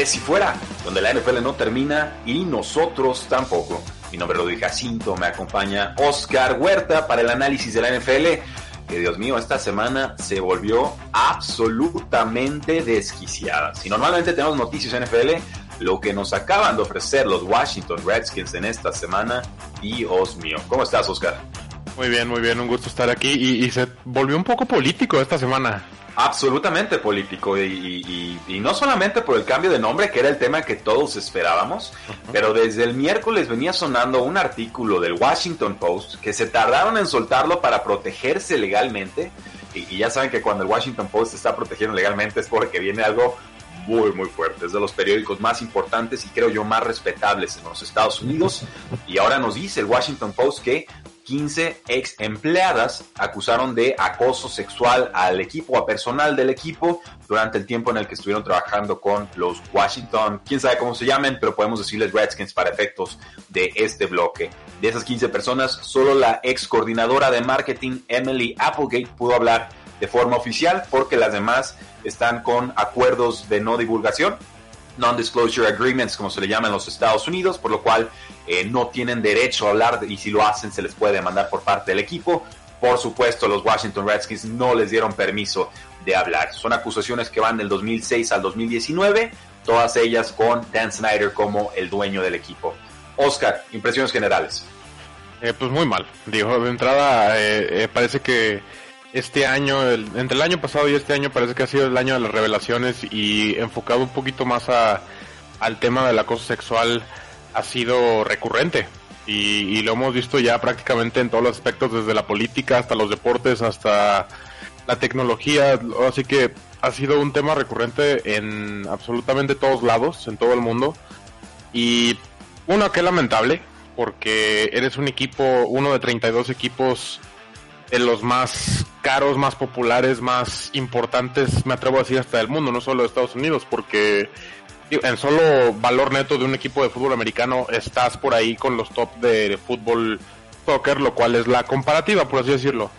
Tres y Fuera, donde la NFL no termina y nosotros tampoco. Mi nombre es Rodríguez Jacinto, me acompaña Oscar Huerta para el análisis de la NFL. Que Dios mío, esta semana se volvió absolutamente desquiciada. Si normalmente tenemos noticias NFL, lo que nos acaban de ofrecer los Washington Redskins en esta semana, Dios mío. ¿Cómo estás, Oscar? Muy bien, muy bien, un gusto estar aquí y, y se volvió un poco político esta semana absolutamente político y, no solamente por el cambio de nombre, que era el tema que todos esperábamos, pero desde el miércoles venía sonando un artículo del Washington Post que se tardaron en soltarlo para protegerse legalmente. Y, ya saben que cuando el Washington Post está protegiendo legalmente es porque viene algo muy, muy fuerte. Es de los periódicos más importantes y creo yo más respetables en los Estados Unidos. Y ahora nos dice el Washington Post que 15 ex empleadas acusaron de acoso sexual al equipo, a personal del equipo, durante el tiempo en el que estuvieron trabajando con los Washington, quién sabe cómo se llamen, pero podemos decirles Redskins para efectos de este bloque. De esas 15 personas, solo la ex coordinadora de marketing, Emily Applegate, pudo hablar de forma oficial porque las demás están con acuerdos de no divulgación non-disclosure agreements, como se le llama en los Estados Unidos, por lo cual eh, no tienen derecho a hablar y si lo hacen se les puede demandar por parte del equipo. Por supuesto, los Washington Redskins no les dieron permiso de hablar. Son acusaciones que van del 2006 al 2019, todas ellas con Dan Snyder como el dueño del equipo. Oscar, impresiones generales. Eh, pues muy mal. Dijo, de entrada, eh, parece que este año, entre el año pasado y este año parece que ha sido el año de las revelaciones y enfocado un poquito más a, al tema del acoso sexual ha sido recurrente. Y, lo hemos visto ya prácticamente en todos los aspectos, desde la política hasta los deportes, hasta la tecnología, así que ha sido un tema recurrente en absolutamente todos lados, en todo el mundo. Y uno que lamentable porque eres un equipo, uno de 32 equipos de los más caros, más populares, más importantes, me atrevo a decir hasta del mundo, no solo de Estados Unidos, porque en solo valor neto de un equipo de fútbol americano estás por ahí con los top de fútbol soccer, lo cual es la comparativa, por así decirlo.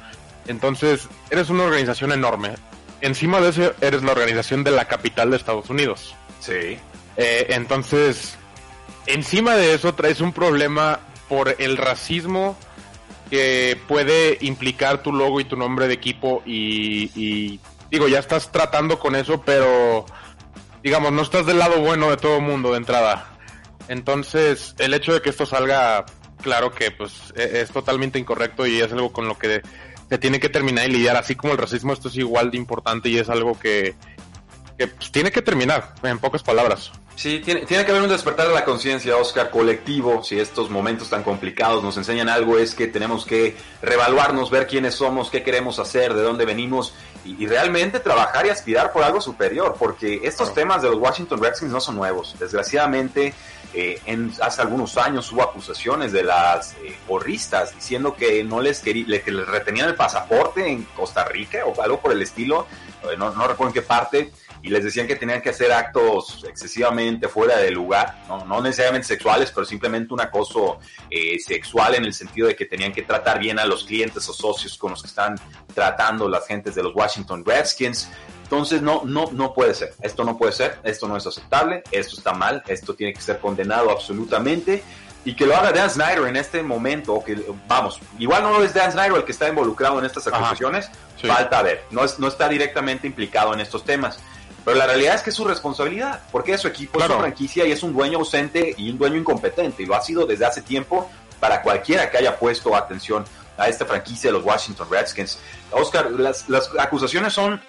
Entonces, eres una organización enorme. Encima de eso, eres la organización de la capital de Estados Unidos. Sí. Eh, entonces, encima de eso traes un problema por el racismo que puede implicar tu logo y tu nombre de equipo y, digo, ya estás tratando con eso, pero digamos, no estás del lado bueno de todo el mundo de entrada. Entonces, el hecho de que esto salga claro que pues e, es, totalmente incorrecto y es algo con lo que se tiene que terminar y lidiar, así como el racismo, esto es igual de importante y es algo que, que pues, tiene que terminar, en pocas palabras. Sí, tiene, tiene que haber un despertar de la conciencia, Oscar, colectivo. Si estos momentos tan complicados nos enseñan algo, es que tenemos que reevaluarnos, ver quiénes somos, qué queremos hacer, de dónde venimos y, realmente trabajar y aspirar por algo superior, porque estos temas de los Washington Redskins no son nuevos. Desgraciadamente, eh, en, hace algunos años hubo acusaciones de las eh, porristas diciendo que no les, quería, que les retenían el pasaporte en Costa Rica o algo por el estilo. Eh, no, no recuerdo en qué parte y les decían que tenían que hacer actos excesivamente fuera de lugar, no, necesariamente sexuales, pero simplemente un acoso eh, sexual en el sentido de que tenían que tratar bien a los clientes o socios con los que están tratando las gentes de los Washington Redskins. Entonces no, no, no puede ser. Esto no puede ser. Esto no es aceptable. Esto está mal. Esto tiene que ser condenado absolutamente. Y que lo haga Dan Snyder en este momento, que vamos, igual no es Dan Snyder el que está involucrado en estas acusaciones, falta ver, no, es, no está directamente implicado en estos temas. Pero la realidad es que es su responsabilidad, porque es su equipo, es su franquicia y es un dueño ausente y un dueño incompetente, y lo ha sido desde hace tiempo para cualquiera que haya puesto atención a esta franquicia de los Washington Redskins. Oscar, las, las acusaciones son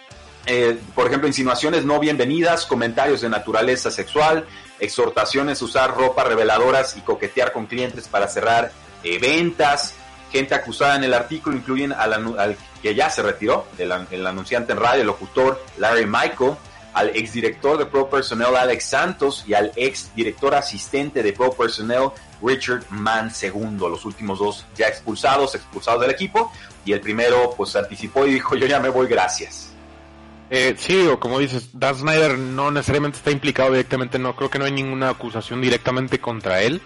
eh, por ejemplo, insinuaciones no bienvenidas, comentarios de naturaleza sexual, exhortaciones a usar ropa reveladoras y coquetear con clientes para cerrar eh, ventas. Gente acusada en el artículo incluyen al, que ya se retiró, el, el, anunciante en radio, el locutor Larry Michael, al exdirector de Pro Personnel Alex Santos y al exdirector asistente de Pro Personnel Richard Mann II, los últimos dos ya expulsados, expulsados del equipo, y el primero pues anticipó y dijo yo ya me voy, gracias. Eh, sí, o como dices, Dan Snyder no necesariamente está implicado directamente, no creo que no hay ninguna acusación directamente contra él.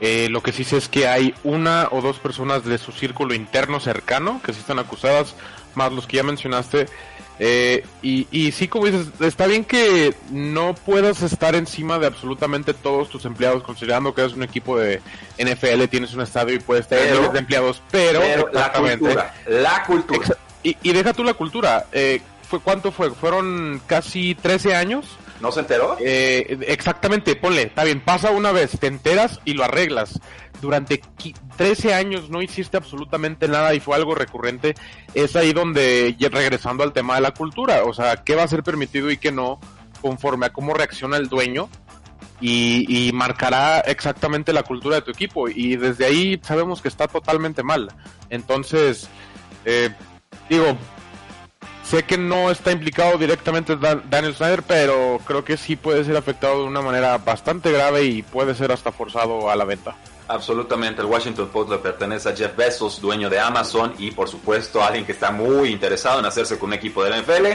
Eh, lo que sí sé es que hay una o dos personas de su círculo interno cercano que sí están acusadas, más los que ya mencionaste. Eh, y, y sí, como dices, está bien que no puedas estar encima de absolutamente todos tus empleados, considerando que eres un equipo de NFL, tienes un estadio y puedes tener miles de empleados, pero, la cultura, la cultura. Y, y, deja tú la cultura. Eh, fue cuánto fue? Fueron casi 13 años. ¿No se enteró? Eh, exactamente, ponle, está bien, pasa una vez, te enteras y lo arreglas. Durante 13 años no hiciste absolutamente nada y fue algo recurrente. Es ahí donde, regresando al tema de la cultura, o sea, qué va a ser permitido y qué no, conforme a cómo reacciona el dueño y, marcará exactamente la cultura de tu equipo. Y desde ahí sabemos que está totalmente mal. Entonces, eh, digo, Sé que no está implicado directamente Daniel Snyder, pero creo que sí puede ser afectado de una manera bastante grave y puede ser hasta forzado a la venta. Absolutamente, el Washington Post le pertenece a Jeff Bezos, dueño de Amazon y por supuesto alguien que está muy interesado en hacerse con un equipo de la NFL.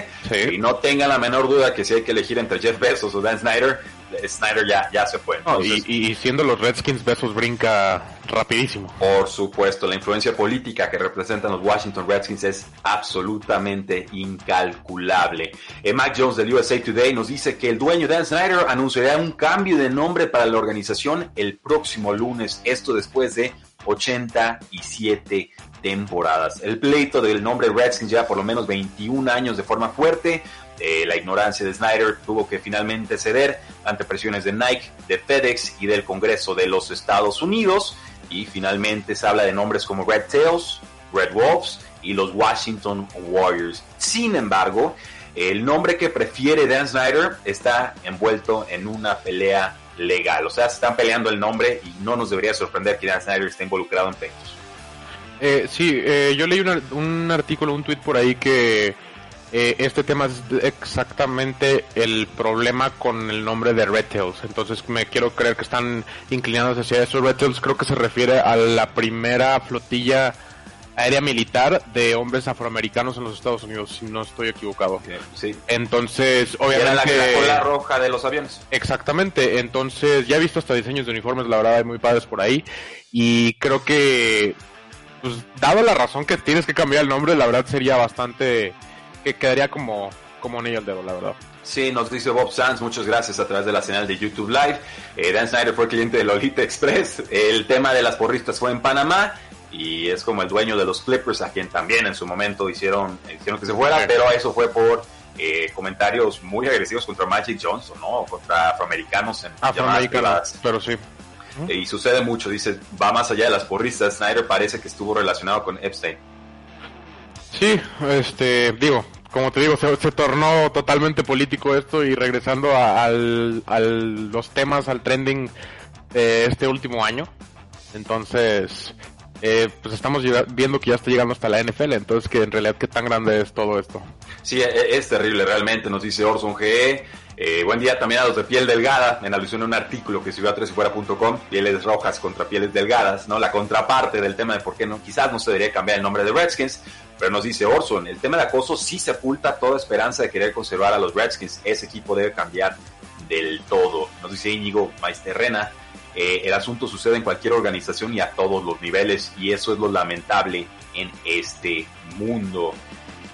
Y no tenga la menor duda que si hay que elegir entre Jeff Bezos o Dan Snyder, Snyder ya, ya se fue. y, siendo los Redskins, Bezos brinca rapidísimo. Por supuesto, la influencia política que representan los Washington Redskins es absolutamente incalculable. Eh, Mac Jones del USA Today nos dice que el dueño Dan Snyder anunciará un cambio de nombre para la organización el próximo lunes, esto después de 87 temporadas. El pleito del nombre Redskins ya por lo menos 21 años de forma fuerte. Eh, la ignorancia de Snyder tuvo que finalmente ceder ante presiones de Nike, de FedEx y del Congreso de los Estados Unidos. Y finalmente se habla de nombres como Red Tails, Red Wolves y los Washington Warriors. Sin embargo, el nombre que prefiere Dan Snyder está envuelto en una pelea legal. O sea, se están peleando el nombre y no nos debería sorprender que Dan Snyder esté involucrado en pleitos. Eh, sí, eh, yo leí un artículo, un tweet por ahí que eh, este tema es exactamente el problema con el nombre de Red Tails. Entonces me quiero creer que están inclinados hacia eso. Red Tails creo que se refiere a la primera flotilla aérea militar de hombres afroamericanos en los Estados Unidos, si no estoy equivocado. Sí. Entonces, obviamente... Era la cola roja de los aviones. Exactamente. Entonces, ya he visto hasta diseños de uniformes, la verdad, hay muy padres por ahí. Y creo que, pues, dado la razón que tienes que cambiar el nombre, la verdad sería bastante que quedaría como, como anillo al dedo, la verdad. Sí, nos dice Bob Sanz, muchas gracias a través de la señal de YouTube Live. Eh, Dan Snyder fue cliente de Lolita Express. El tema de las porristas fue en Panamá y es como el dueño de los Clippers, a quien también en su momento hicieron, hicieron que se fuera, pero eso fue por eh, comentarios muy agresivos contra Magic Johnson, ¿no? Contra afroamericanos en afroamericanos, pero sí. Eh, y sucede mucho, dice, va más allá de las porristas. Snyder parece que estuvo relacionado con Epstein. Sí, este, digo, como te digo, se, tornó totalmente político esto y regresando a, los temas, al trending este último año. Entonces, eh, pues estamos viendo que ya está llegando hasta la NFL, entonces que en realidad qué tan grande es todo esto. Sí, e, e, es, terrible realmente, nos dice Orson GE. Eh, buen día también a los de piel delgada, en alusión a un artículo que subió a tresifuera.com, pieles rojas contra pieles delgadas, ¿no? La contraparte del tema de por qué no, quizás no se debería cambiar el nombre de Redskins, pero nos dice Orson, el tema de acoso sí sepulta toda esperanza de querer conservar a los Redskins. Ese equipo debe cambiar del todo. Nos dice Íñigo Maisterrena, eh, el asunto sucede en cualquier organización y a todos los niveles y eso es lo lamentable en este mundo.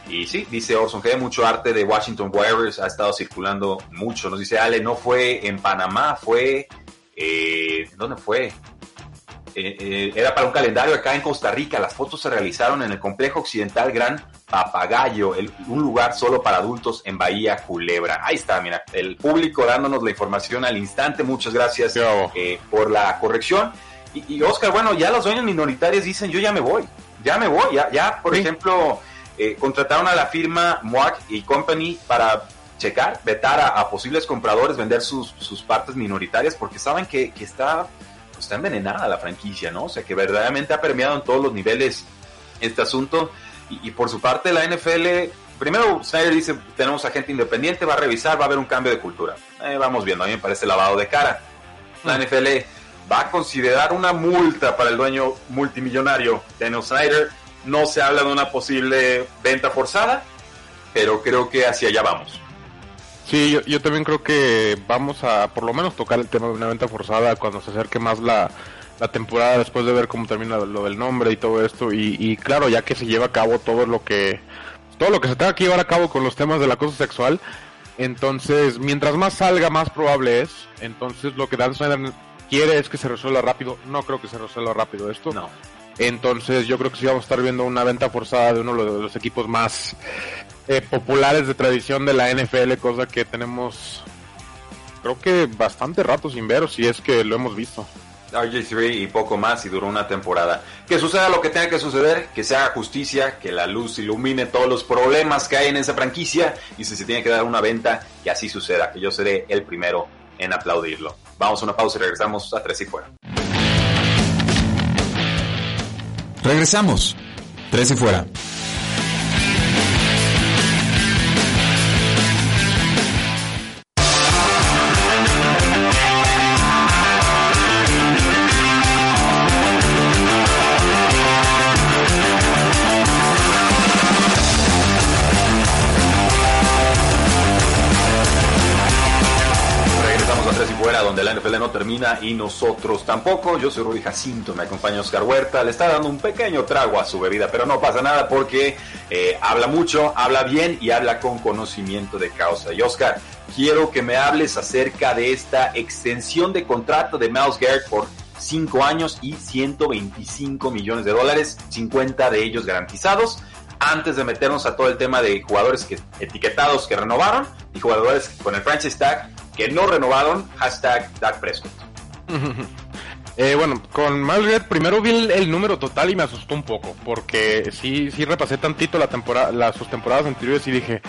Y sí, dice Orson, que hay mucho arte de Washington Warriors, ha estado circulando mucho. Nos dice Ale, no fue en Panamá, fue... Eh, ¿Dónde fue? Eh, eh, era para un calendario acá en Costa Rica. Las fotos se realizaron en el complejo occidental Gran Papagayo, un lugar solo para adultos en Bahía Culebra. Ahí está, mira, el público dándonos la información al instante. Muchas gracias por la corrección. Y, Oscar, bueno, ya los dueños minoritarios dicen, yo ya me voy, ya me voy, ya, ya por ejemplo, eh, contrataron a la firma Moac y Company para checar, vetar a, posibles compradores, vender sus, sus, partes minoritarias, porque saben que, que está, pues, está envenenada la franquicia, ¿no? O sea, que verdaderamente ha permeado en todos los niveles este asunto. Y, por su parte, la NFL, primero Snyder dice, tenemos agente independiente, va a revisar, va a haber un cambio de cultura. Eh, vamos viendo, a mí me parece lavado de cara. La mm. NFL va a considerar una multa para el dueño multimillonario Daniel Snyder. No se habla de una posible venta forzada, pero creo que hacia allá vamos. Sí, yo, también creo que vamos a por lo menos tocar el tema de una venta forzada cuando se acerque más la, temporada después de ver cómo termina lo del nombre y todo esto y, y, claro ya que se lleva a cabo todo lo que todo lo que se tenga que llevar a cabo con los temas del acoso sexual entonces mientras más salga más probable es entonces lo que Dan Snyder quiere es que se resuelva rápido. No creo que se resuelva rápido esto. No. Entonces yo creo que sí vamos a estar viendo una venta forzada de uno de los equipos más eh, populares de tradición de la NFL, cosa que tenemos creo que bastante rato sin ver, si es que lo hemos visto. RG3 y poco más y duró una temporada. Que suceda lo que tenga que suceder, que se haga justicia, que la luz ilumine todos los problemas que hay en esa franquicia y si se tiene que dar una venta, que así suceda, que yo seré el primero en aplaudirlo. Vamos a una pausa y regresamos a Tres y Fuera. Regresamos. Tres y Fuera. No termina y nosotros tampoco. Yo soy Rudy Jacinto, me acompaña Oscar Huerta. Le está dando un pequeño trago a su bebida, pero no pasa nada porque eh, habla mucho, habla bien y habla con conocimiento de causa. Y Oscar, quiero que me hables acerca de esta extensión de contrato de Miles Garrett por 5 años y 125 millones de dólares, 50 de ellos garantizados antes de meternos a todo el tema de jugadores que, etiquetados que renovaron y jugadores con el franchise tag que no renovaron, hashtag Dak Prescott. Eh, bueno, con Malgret primero vi el, número total y me asustó un poco, porque sí, sí repasé tantito la temporada, las, sus temporadas anteriores y dije,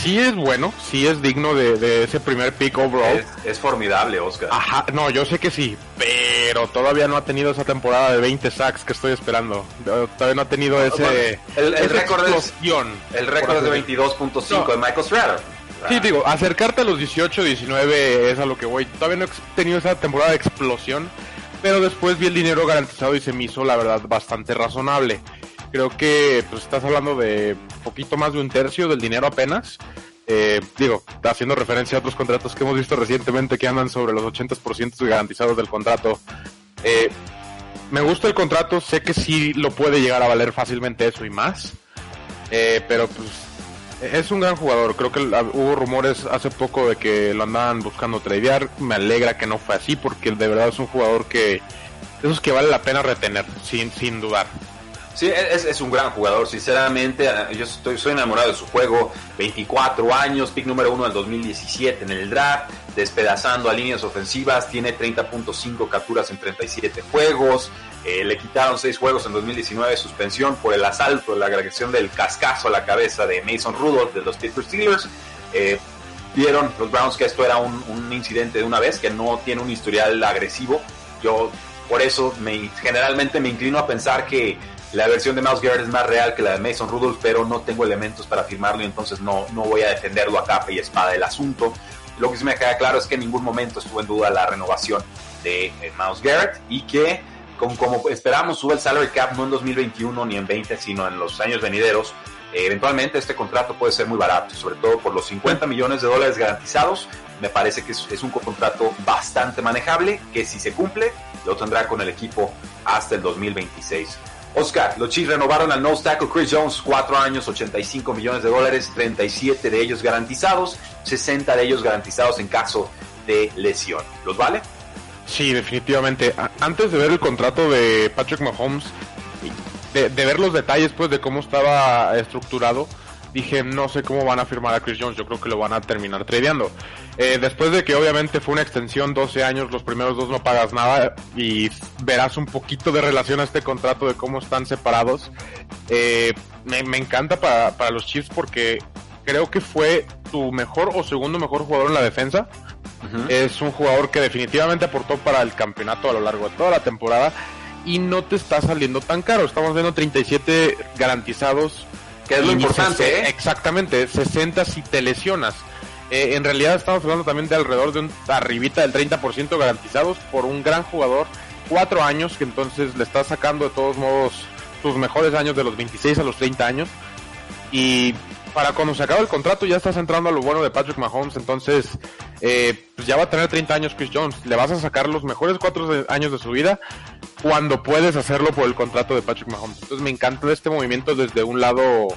sí es bueno, sí es digno de, ese primer pick overall. Es, formidable, Oscar. Ajá, no, yo sé que sí, pero todavía no ha tenido esa temporada de 20 sacks que estoy esperando. Todavía no ha tenido ese... el, récord es, el récord es de 22.5 de Michael Strader. Sí, digo, acercarte a los 18, 19 es a lo que voy. Todavía no he tenido esa temporada de explosión, pero después vi el dinero garantizado y se me hizo, la verdad, bastante razonable. Creo que pues estás hablando de poquito más de un tercio del dinero apenas. Eh, digo, haciendo referencia a otros contratos que hemos visto recientemente que andan sobre los 80% garantizados del contrato. Eh, me gusta el contrato, sé que sí lo puede llegar a valer fácilmente eso y más. Eh, pero pues es un gran jugador. Creo que hubo rumores hace poco de que lo andaban buscando tradear. Me alegra que no fue así porque de verdad es un jugador que esos que vale la pena retener, sin, sin dudar. Sí, es, un gran jugador, sinceramente. Yo estoy, enamorado de su juego. 24 años, pick número uno del 2017 en el draft, despedazando a líneas ofensivas. Tiene 30.5 capturas en 37 juegos. Eh, le quitaron 6 juegos en 2019 de suspensión por el asalto, la agresión del cascazo a la cabeza de Mason Rudolph de los Pittsburgh Steelers. Eh, vieron los Browns que esto era un, incidente de una vez, que no tiene un historial agresivo. Yo por eso me, generalmente me inclino a pensar que la versión de Mouse Garrett es más real que la de Mason Rudolph, pero no tengo elementos para afirmarlo y entonces no, no voy a defenderlo a capa y espada del asunto. Lo que sí me queda claro es que en ningún momento estuvo en duda la renovación de eh, Mouse Garrett y que con, como esperamos sube el salary cap no en 2021 ni en 20, sino en los años venideros. Eh, eventualmente este contrato puede ser muy barato, sobre todo por los 50 millones de dólares garantizados. Me parece que es, es un contrato bastante manejable, que si se cumple, lo tendrá con el equipo hasta el 2026. Oscar, los Chiefs renovaron al nose tackle Chris Jones, 4 años, 85 millones de dólares, 37 de ellos garantizados, 60 de ellos garantizados en caso de lesión. ¿Los vale? Sí, definitivamente. Antes de ver el contrato de Patrick Mahomes, de, ver los detalles pues de cómo estaba estructurado, dije no sé cómo van a firmar a Chris Jones, yo creo que lo van a terminar tradeando. Eh, después de que obviamente fue una extensión 12 años, los primeros dos no pagas nada y verás un poquito de relación a este contrato de cómo están separados. Eh, me, encanta para, para los Chiefs porque creo que fue tu mejor o segundo mejor jugador en la defensa es un jugador que definitivamente aportó para el campeonato a lo largo de toda la temporada y no te está saliendo tan caro. Estamos viendo 37 garantizados. Que es lo importante, ¿eh? Exactamente, 60 si te lesionas. Eh, en realidad estamos hablando también de alrededor de un arribita del 30% garantizados por un gran jugador. Cuatro años, que entonces le está sacando de todos modos sus mejores años de los 26 a los 30 años. Y para cuando se acabe el contrato ya estás entrando a lo bueno de Patrick Mahomes, entonces eh, pues ya va a tener 30 años Chris Jones, le vas a sacar los mejores cuatro años de su vida cuando puedes hacerlo por el contrato de Patrick Mahomes. Entonces me encanta este movimiento desde un lado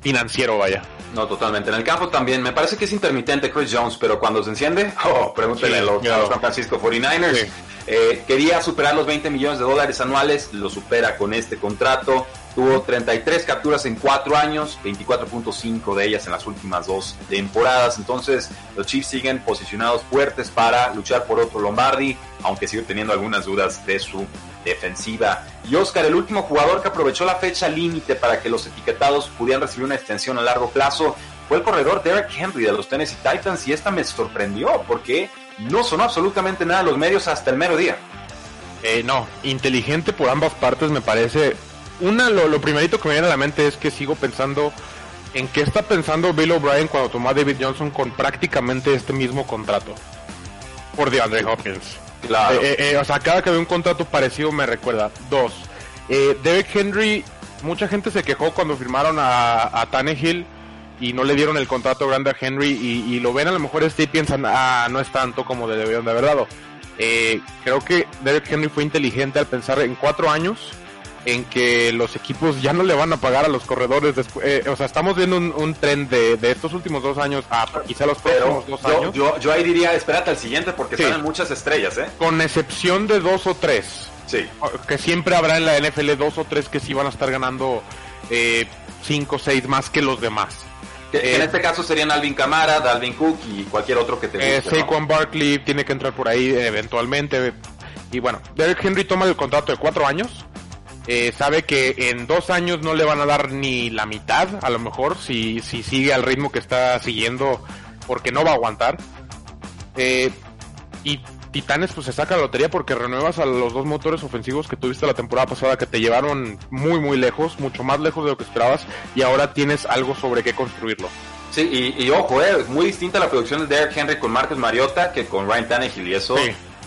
financiero, vaya. No, totalmente. En el campo también, me parece que es intermitente Chris Jones, pero cuando se enciende, oh, pregúntele a, los, San Francisco 49ers. Eh, quería superar los 20 millones de dólares anuales, lo supera con este contrato. Tuvo 33 capturas en 4 años, 24.5 de ellas en las últimas dos temporadas. Entonces, los Chiefs siguen posicionados fuertes para luchar por otro Lombardi, aunque sigue teniendo algunas dudas de su defensiva. Y Oscar, el último jugador que aprovechó la fecha límite para que los etiquetados pudieran recibir una extensión a largo plazo fue el corredor Derek Henry de los Tennessee Titans y esta me sorprendió porque no sonó absolutamente nada los medios hasta el mero día. Eh, no, inteligente por ambas partes me parece una, lo, lo, primerito que me viene a la mente es que sigo pensando en qué está pensando Bill O'Brien cuando tomó a David Johnson con prácticamente este mismo contrato por DeAndre Hopkins. Claro. Eh, eh, o sea, cada que veo un contrato parecido me recuerda. Dos, eh, Derek Henry, mucha gente se quejó cuando firmaron a, a Tannehill y no le dieron el contrato grande a Henry y, lo ven a lo mejor este y piensan, ah, no es tanto como le debieron de haber dado. Eh, creo que Derek Henry fue inteligente al pensar en cuatro años en que los equipos ya no le van a pagar a los corredores. Eh, o sea, estamos viendo un, tren de, estos últimos dos años a quizá los próximos dos años. Yo, ahí diría, espérate al siguiente porque salen muchas estrellas, ¿eh? Con excepción de dos o tres. Sí. Que siempre habrá en la NFL dos o tres que sí van a estar ganando eh, cinco o seis más que los demás. Que, en eh, este caso serían Alvin Camara, Dalvin Cook y cualquier otro que te guste. Saquon Barkley tiene que entrar por ahí eventualmente. Y bueno, Derek Henry toma el contrato de cuatro años eh, sabe que en dos años no le van a dar ni la mitad, a lo mejor, si, si sigue al ritmo que está siguiendo, porque no va a aguantar. Eh, y Titanes pues se saca la lotería porque renuevas a los dos motores ofensivos que tuviste la temporada pasada que te llevaron muy muy lejos, mucho más lejos de lo que esperabas y ahora tienes algo sobre qué construirlo. Sí, y, ojo, eh, muy distinta la producción de Derek Henry con Marcus Mariota que con Ryan Tannehill y eso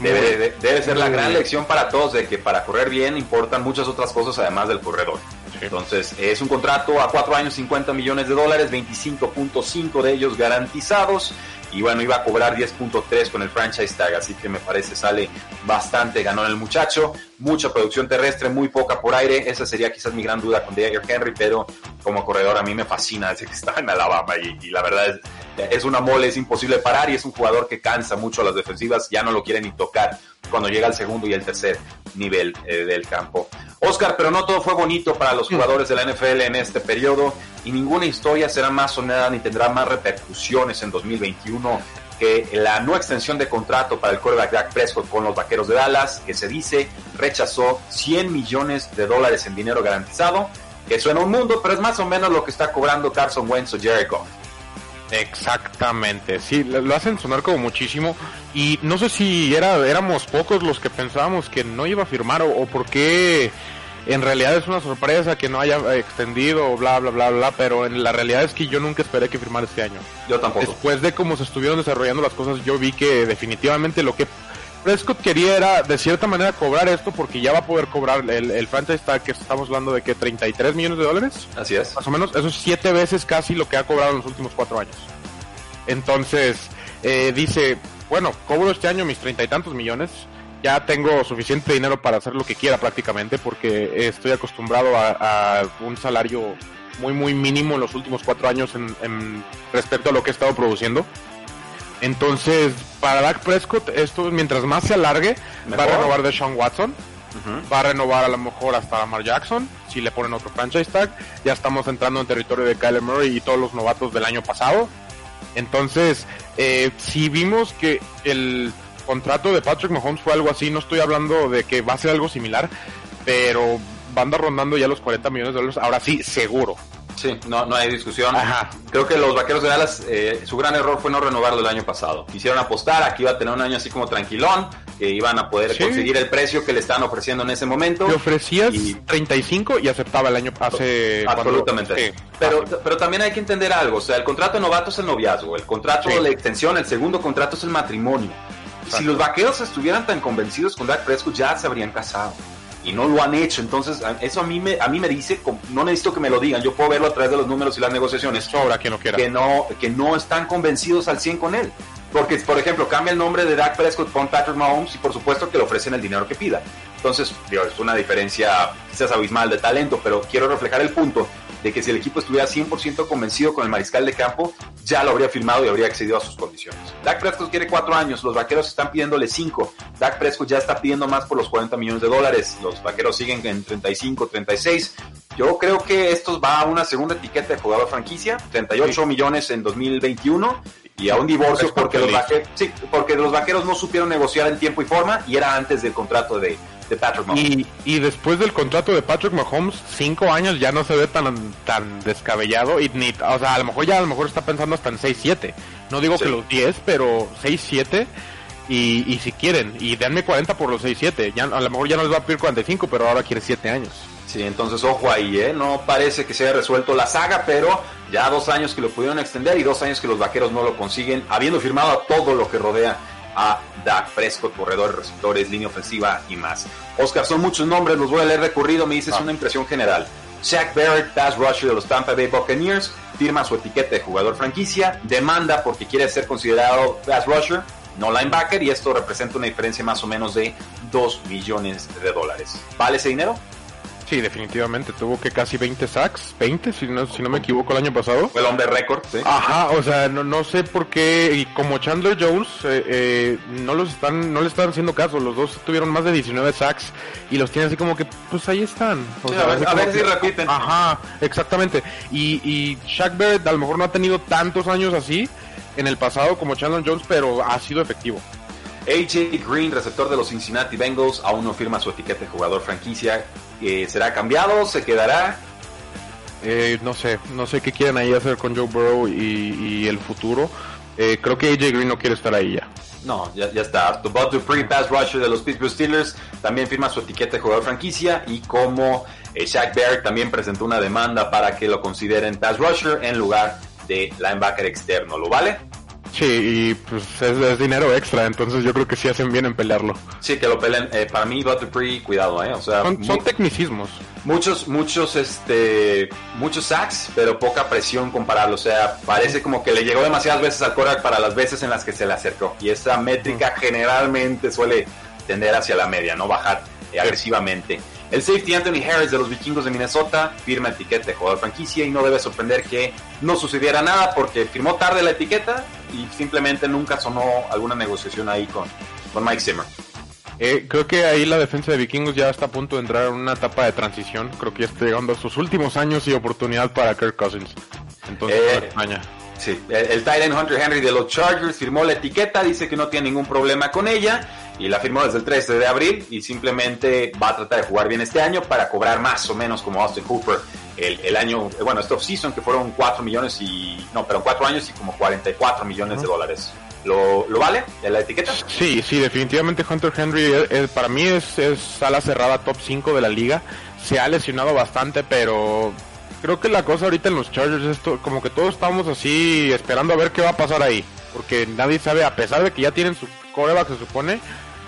Debe, ser la gran lección para todos de que para correr bien importan muchas otras cosas además del corredor. Entonces, es un contrato a cuatro años, 50 millones de dólares, 25.5 de ellos garantizados. Y bueno, iba a cobrar 10.3 con el franchise tag, así que me parece sale bastante ganó el muchacho. Mucha producción terrestre, muy poca por aire. Esa sería quizás mi gran duda con Dagger Henry, pero como corredor a mí me fascina desde que estaba en Alabama y, y la verdad es es una mole, es imposible parar y es un jugador que cansa mucho a las defensivas, ya no lo quiere ni tocar cuando llega al segundo y el tercer nivel eh, del campo. Oscar, pero no todo fue bonito para los jugadores de la NFL en este periodo y ninguna historia será más sonada ni tendrá más repercusiones en 2021 que la no extensión de contrato para el quarterback Dak Prescott con los Vaqueros de Dallas, que se dice rechazó 100 millones de dólares en dinero garantizado, que suena un mundo, pero es más o menos lo que está cobrando Carson Wentz o Goff. Exactamente, sí, lo hacen sonar como muchísimo y no sé si era, éramos pocos los que pensábamos que no iba a firmar o, o por qué en realidad es una sorpresa que no haya extendido bla bla bla bla, pero en la realidad es que yo nunca esperé que firmara este año. Yo tampoco. Después de cómo se estuvieron desarrollando las cosas, yo vi que definitivamente lo que Prescott quería era de cierta manera cobrar esto porque ya va a poder cobrar el, el franchise tag que estamos hablando de que 33 millones de dólares. Así es. Más o menos, eso es siete veces casi lo que ha cobrado en los últimos cuatro años. Entonces, eh, dice, bueno, cobro este año mis treinta y tantos millones ya tengo suficiente dinero para hacer lo que quiera prácticamente porque estoy acostumbrado a, un salario muy muy mínimo en los últimos cuatro años en, respecto a lo que he estado produciendo. Entonces, para Dak Prescott, esto mientras más se alargue, va a renovar de Sean Watson, va a renovar a lo mejor hasta Lamar Jackson, si le ponen otro franchise tag. Ya estamos entrando en territorio de Kyler Murray y todos los novatos del año pasado. Entonces, eh, si vimos que el contrato de Patrick Mahomes fue algo así, no estoy hablando de que va a ser algo similar, pero van rondando ya los 40 millones de dólares, ahora sí, seguro. Sí, no, no hay discusión. Creo que los vaqueros de Dallas, eh, su gran error fue no renovarlo el año pasado. Quisieron apostar, aquí iba a tener un año así como tranquilón, que iban a poder conseguir el precio que le estaban ofreciendo en ese momento. Le ofrecías 35 y aceptaba el año hace. Absolutamente. Pero, pero también hay que entender algo: o sea, el contrato de novato es el noviazgo, el contrato de la extensión, el segundo contrato es el matrimonio. Si los vaqueros estuvieran tan convencidos con Dak Prescott, ya se habrían casado. Y no lo han hecho. Entonces, eso a mí me, a mí me dice, no necesito que me lo digan, yo puedo verlo a través de los números y las negociaciones. Sobra quien lo quiera. Que no, que no están convencidos al 100 con él. Porque, por ejemplo, cambia el nombre de Dak Prescott con Patrick Mahomes y por supuesto que le ofrecen el dinero que pida. Entonces, es una diferencia quizás abismal de talento, pero quiero reflejar el punto de que si el equipo estuviera 100% convencido con el mariscal de campo, ya lo habría firmado y habría accedido a sus condiciones. Dak Prescott quiere cuatro años, los vaqueros están pidiéndole cinco. Dak Prescott ya está pidiendo más por los 40 millones de dólares, los vaqueros siguen en 35, 36. Yo creo que esto va a una segunda etiqueta de jugador franquicia, 38 millones en 2021 y a un divorcio porque los, vaqueros, sí, porque los vaqueros no supieron negociar en tiempo y forma y era antes del contrato de, Patrick Mahomes. Y, después del contrato de Patrick Mahomes, cinco años ya no se ve tan, tan descabellado. Y ni, o sea, a lo mejor ya a lo mejor está pensando hasta en 6-7. No digo que los 10, pero 6-7. Y, y si quieren, y denme 40 por los 6-7. Ya, a lo mejor ya no les va a pedir 45, pero ahora quiere 7 años. Sí, entonces ojo ahí, ¿eh? No parece que se haya resuelto la saga, pero ya dos años que lo pudieron extender y dos años que los vaqueros no lo consiguen, habiendo firmado a todo lo que rodea a Dak Prescott, corredores, receptores, línea ofensiva y más. Oscar, son muchos nombres, los voy a leer recurrido, me dices ah. una impresión general. Shaq Barrett, pass rusher de los Tampa Bay Buccaneers, firma su etiqueta de jugador franquicia, demanda porque quiere ser considerado pass rusher, no linebacker, y esto representa una diferencia más o menos de 2 millones de dólares. ¿Vale ese dinero? Sí, definitivamente. Tuvo que casi 20 sacks, 20 si no, si no me equivoco el año pasado. Fue el hombre récord, sí. Ajá, o sea, no, no sé por qué, y como Chandler Jones, eh, eh, no los están, no le están haciendo caso. Los dos tuvieron más de 19 sacks y los tienen así como que, pues ahí están. a ver, si repiten. Ajá, exactamente. Y, y Shaq Barrett a lo mejor no ha tenido tantos años así en el pasado como Chandler Jones, pero ha sido efectivo. AJ Green, receptor de los Cincinnati Bengals, aún no firma su etiqueta de jugador franquicia. Eh, ¿Será cambiado? ¿Se quedará? Eh, no sé, no sé qué quieren ahí hacer con Joe Burrow y, el futuro. Eh, creo que AJ Green no quiere estar ahí ya. No, ya, ya está. Bob Dupree, pass rusher de los Pittsburgh Steelers, también firma su etiqueta de jugador franquicia y como Shaq Barrett también presentó una demanda para que lo consideren pass rusher en lugar de linebacker externo. ¿Lo vale? Sí, y pues es, dinero extra, entonces yo creo que sí hacen bien en pelearlo. Sí, que lo peleen. Eh, para mí, Butterfree, cuidado, ¿eh? O sea, son, tecnicismos. Muchos, muchos, este, muchos sacks, pero poca presión comparable. O sea, parece como que le llegó demasiadas veces al quarterback para las veces en las que se le acercó. Y esa métrica generalmente suele tender hacia la media, no bajar eh, agresivamente. El safety Anthony Harris de los vikingos de Minnesota firma etiqueta de jugador franquicia y no debe sorprender que no sucediera nada porque firmó tarde la etiqueta y simplemente nunca sonó alguna negociación ahí con, con Mike Zimmer. Eh, creo que ahí la defensa de vikingos ya está a punto de entrar en una etapa de transición. Creo que ya está llegando a sus últimos años y oportunidad para Kirk Cousins. Entonces, eh, España. Sí, el, el Hunter Henry de los Chargers firmó la etiqueta, dice que no tiene ningún problema con ella y la firmó desde el 13 de abril y simplemente va a tratar de jugar bien este año para cobrar más o menos como Austin Cooper el, año, bueno, este off-season que fueron 4 millones y, no, pero 4 años y como 44 millones de dólares. ¿Lo, ¿Lo, vale la etiqueta? Sí, sí, definitivamente Hunter Henry para mí es, es sala cerrada top 5 de la liga. Se ha lesionado bastante, pero creo que la cosa ahorita en los Chargers es como que todos estamos así esperando a ver qué va a pasar ahí. Porque nadie sabe, a pesar de que ya tienen su coreback, se supone,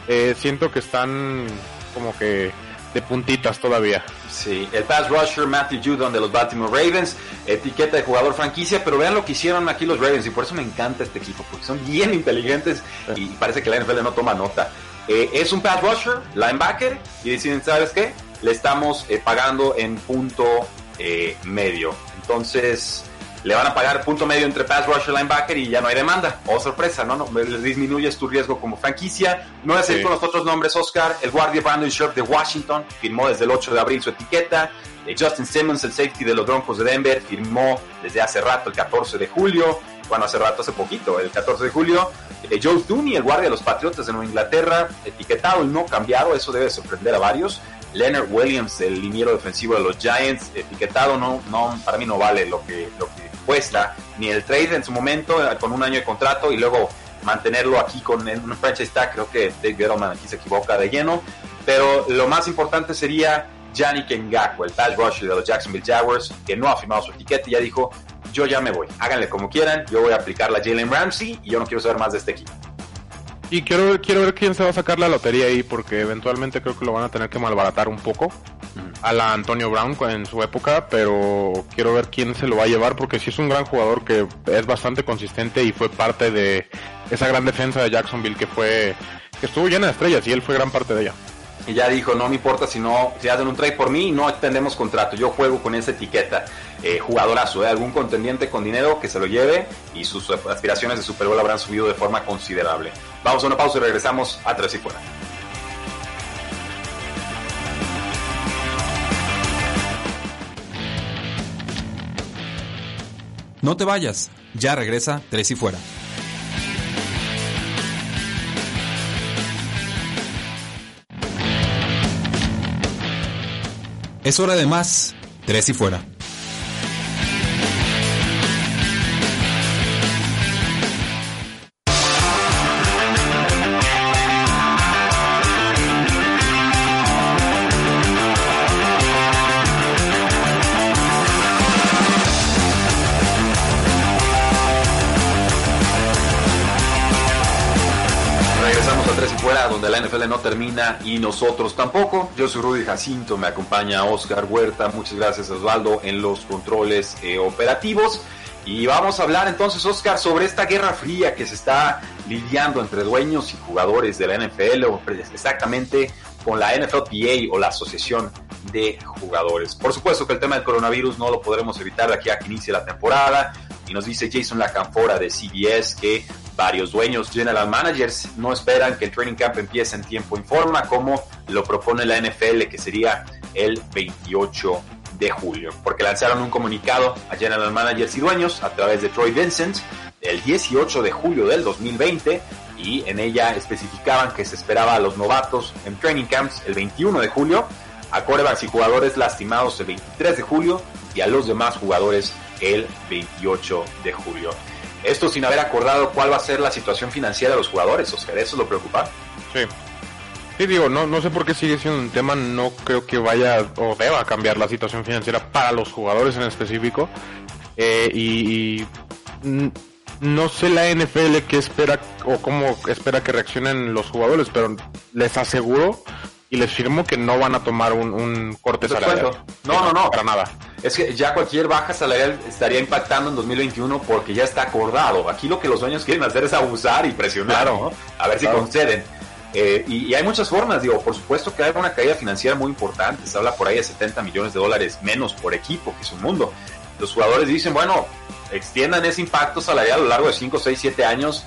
eh, siento que están como que de puntitas todavía. Sí, el pass rusher Matthew Judon de los Baltimore Ravens, etiqueta de jugador franquicia, pero vean lo que hicieron aquí los Ravens y por eso me encanta este equipo, porque son bien inteligentes y parece que la NFL no toma nota. eh, es un pass rusher, linebacker, y deciden, ¿sabes qué? Le estamos eh, pagando en punto eh, medio. Entonces, le van a pagar punto medio entre pass rusher linebacker y ya no hay demanda. Oh, sorpresa, ¿no? no disminuyes tu riesgo como franquicia. No voy a seguir con los otros nombres, Oscar. El guardia Brandon Sharp de Washington firmó desde el 8 de abril su etiqueta. Justin Simmons, el safety de los Broncos de Denver, firmó desde hace rato, el 14 de julio. Bueno, hace rato, hace poquito, el 14 de julio. Eh, Joe Tooney, el guardia de los Patriotas de Nueva Inglaterra, etiquetado y no cambiado, eso debe sorprender a varios. Leonard Williams, el liniero defensivo de los Giants, etiquetado, no, no, para mí no vale lo que, lo que ni el trade en su momento, eh, con un año de contrato, y luego mantenerlo aquí con un franchise tag, creo que Dave Gettleman aquí se equivoca de lleno. Pero lo más importante sería Yannick Ngakwe, el pass rusher de los Jacksonville Jaguars, que no ha firmado su etiqueta y ya dijo, yo ya me voy, háganle como quieran, yo voy a aplicar la Jalen Ramsey y yo no quiero saber más de este equipo. Y quiero, quiero ver quién se va a sacar la lotería ahí, porque eventualmente creo que lo van a tener que malbaratar un poco a la Antonio Brown en su época, pero quiero ver quién se lo va a llevar, porque sí es un gran jugador que es bastante consistente y fue parte de esa gran defensa de Jacksonville que fue que estuvo llena de estrellas y él fue gran parte de ella. Y ya dijo, no me importa si no, si hacen un trade por mí, no extendemos contrato, yo juego con esa etiqueta. Eh, jugadorazo, ¿eh? algún contendiente con dinero que se lo lleve y sus aspiraciones de Super Bowl habrán subido de forma considerable. Vamos a una pausa y regresamos a Tres y Fuera. No te vayas, ya regresa Tres y Fuera. Es hora de más, tres y fuera. NFL no termina y nosotros tampoco. Yo soy Rudy Jacinto, me acompaña Oscar Huerta. Muchas gracias Osvaldo en los controles eh, operativos. Y vamos a hablar entonces, Oscar, sobre esta guerra fría que se está lidiando entre dueños y jugadores de la NFL, o exactamente con la NFLPA o la Asociación de Jugadores. Por supuesto que el tema del coronavirus no lo podremos evitar de aquí a que inicie la temporada. Y nos dice Jason Lacanfora de CBS que Varios dueños, general managers, no esperan que el training camp empiece en tiempo y forma como lo propone la NFL, que sería el 28 de julio, porque lanzaron un comunicado a general managers y dueños a través de Troy Vincent el 18 de julio del 2020 y en ella especificaban que se esperaba a los novatos en training camps el 21 de julio, a corebacks y jugadores lastimados el 23 de julio y a los demás jugadores el 28 de julio. Esto sin haber acordado cuál va a ser la situación financiera de los jugadores, Oscar. Eso es lo preocupante. Sí. Sí, digo, no, no sé por qué sigue siendo un tema, no creo que vaya o deba cambiar la situación financiera para los jugadores en específico. Eh, y, no sé la NFL qué espera o cómo espera que reaccionen los jugadores, pero les aseguro y les firmo que no van a tomar un, corte salarial. No, no, no. Para nada. Es que ya cualquier baja salarial estaría impactando en 2021 porque ya está acordado. Aquí lo que los dueños quieren hacer es abusar y presionar, ¿no? A ver si conceden. Eh, y, hay muchas formas, digo, por supuesto que hay una caída financiera muy importante, se habla por ahí de 70 millones de dólares menos por equipo, que es un mundo. Los jugadores dicen, bueno, extiendan ese impacto salarial a lo largo de 5, 6, 7 años,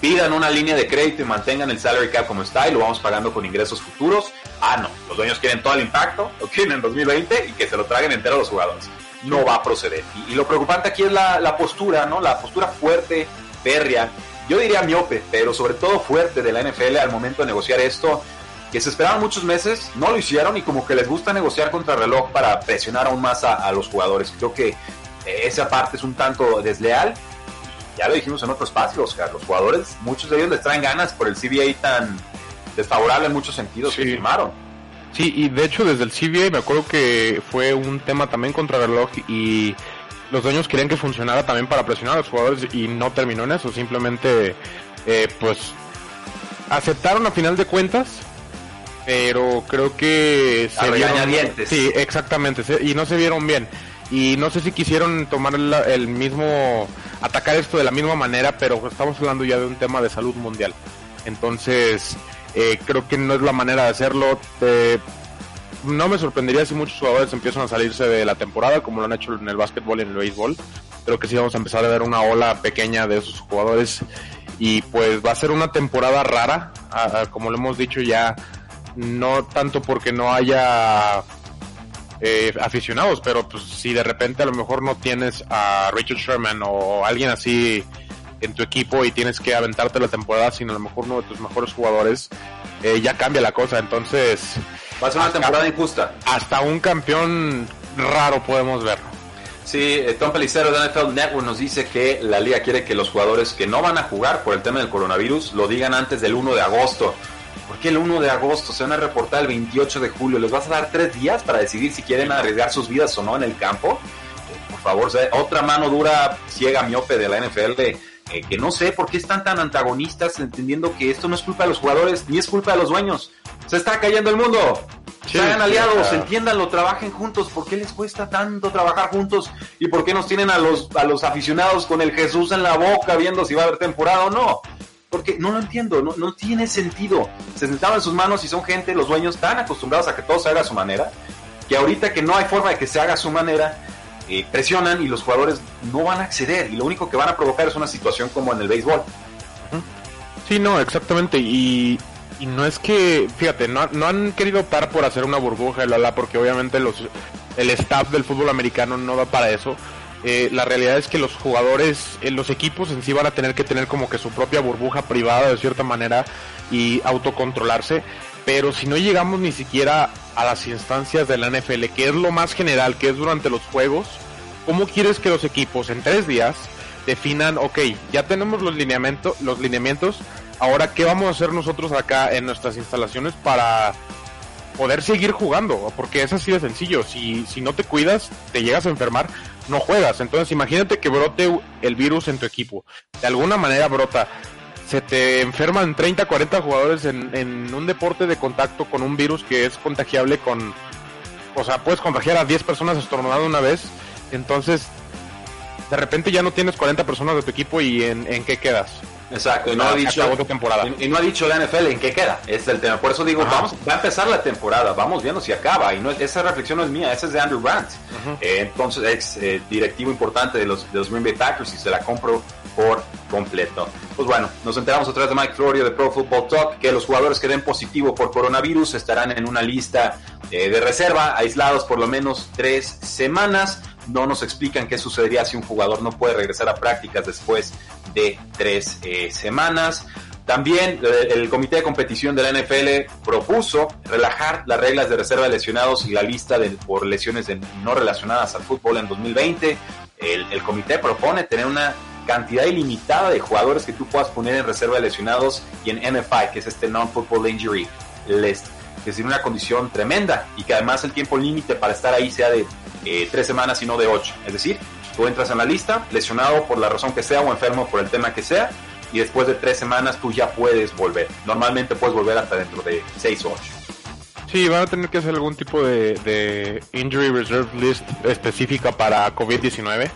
pidan una línea de crédito y mantengan el salary cap como está y lo vamos pagando con ingresos futuros. Ah, no, los dueños quieren todo el impacto, lo quieren en 2020 y que se lo traguen entero a los jugadores. No va a proceder. Y, lo preocupante aquí es la, postura, ¿no? La postura fuerte, férrea, yo diría miope, pero sobre todo fuerte de la NFL al momento de negociar esto, que se esperaban muchos meses, no lo hicieron y como que les gusta negociar contra reloj para presionar aún más a, a los jugadores. Creo que esa parte es un tanto desleal ya lo dijimos en otro espacio, Oscar, los jugadores, muchos de ellos les traen ganas por el CBA tan desfavorable en muchos sentidos que firmaron. Sí, y de hecho desde el CBA me acuerdo que fue un tema también contra reloj y los dueños querían que funcionara también para presionar a los jugadores y no terminó en eso, simplemente eh, pues aceptaron a final de cuentas, pero creo que se vieron, sí, exactamente, y no se vieron bien y no sé si quisieron tomar el mismo, atacar esto de la misma manera, pero estamos hablando ya de un tema de salud mundial. Entonces, Eh, creo que no es la manera de hacerlo. no me sorprendería si muchos jugadores empiezan a salirse de la temporada, como lo han hecho en el básquetbol y en el béisbol. Creo que sí vamos a empezar a ver una ola pequeña de esos jugadores. Y pues va a ser una temporada rara, como lo hemos dicho ya, no tanto porque no haya eh, aficionados, pero pues si de repente a lo mejor no tienes a Richard Sherman o alguien así en tu equipo y tienes que aventarte la temporada sin a lo mejor uno de tus mejores jugadores, eh, ya cambia la cosa. Entonces, va a ser una temporada injusta. Hasta un campeón raro podemos ver. Sí, eh, Tom Pelicero de NFL Network nos dice que la liga quiere que los jugadores que no van a jugar por el tema del coronavirus lo digan antes del 1 de agosto. ¿Por qué el 1 de agosto? Se van a reportar el 28 de julio. ¿Les vas a dar tres días para decidir si quieren arriesgar sus vidas o no en el campo? Por favor, otra mano dura, ciega, miope de la NFL. Eh, que no sé por qué están tan antagonistas, entendiendo que esto no es culpa de los jugadores ni es culpa de los dueños. Se está cayendo el mundo. Se hagan aliados, entiéndanlo, trabajen juntos. ¿Por qué les cuesta tanto trabajar juntos? ¿Y por qué nos tienen a los, a los aficionados con el Jesús en la boca viendo si va a haber temporada o no? Porque no lo entiendo, no, no tiene sentido. Se sentaban en sus manos y son gente, los dueños, tan acostumbrados a que todo se haga a su manera, que ahorita que no hay forma de que se haga a su manera, eh, presionan y los jugadores no van a acceder. Y lo único que van a provocar es una situación como en el béisbol. Sí, no, exactamente. Y, y no es que, fíjate, no, no han querido optar por hacer una burbuja, la, porque obviamente los, el staff del fútbol americano no da para eso eh, la realidad es que los jugadores, eh, los equipos en sí van a tener que tener como que su propia burbuja privada de cierta manera y autocontrolarse. Pero si no llegamos ni siquiera a las instancias de la NFL, que es lo más general, que es durante los juegos, ¿cómo quieres que los equipos en tres días definan, ok, ya tenemos los lineamientos, los lineamientos, ahora qué vamos a hacer nosotros acá en nuestras instalaciones para poder seguir jugando? Porque es así de sencillo, si, si no te cuidas, te llegas a enfermar, no juegas. Entonces imagínate que brote el virus en tu equipo. De alguna manera brota. Se te enferman 30, 40 jugadores en, en un deporte de contacto con un virus que es contagiable con... O sea, puedes contagiar a 10 personas estornudando una vez. Entonces, de repente ya no tienes 40 personas de tu equipo y en, en qué quedas. Exacto, y no, ha dicho, temporada. Y, no ha dicho la NFL en qué queda, es el tema. Por eso digo, vamos, va a empezar la temporada, vamos viendo si acaba. Y no esa reflexión no es mía, esa es de Andrew Grant. Eh, entonces, ex eh, directivo importante de los, de los Green Bay Packers y se la compro por completo. Pues bueno, nos enteramos otra vez de Mike Florio de Pro Football Talk que los jugadores que den positivo por coronavirus estarán en una lista eh, de reserva, aislados por lo menos tres semanas no nos explican qué sucedería si un jugador no puede regresar a prácticas después de tres eh, semanas. También eh, el comité de competición de la NFL propuso relajar las reglas de reserva de lesionados y la lista de, por lesiones no relacionadas al fútbol en 2020. El, comité propone tener una cantidad ilimitada de jugadores que tú puedas poner en reserva de lesionados y en NFI, que es este Non-Football Injury List, que es una condición tremenda y que además el tiempo límite para estar ahí sea de eh, tres semanas y no de ocho. Es decir, tú entras en la lista, lesionado por la razón que sea o enfermo por el tema que sea, y después de tres semanas tú ya puedes volver. Normalmente puedes volver hasta dentro de seis o ocho. Sí, van a tener que hacer algún tipo de, Injury Reserve List específica para COVID-19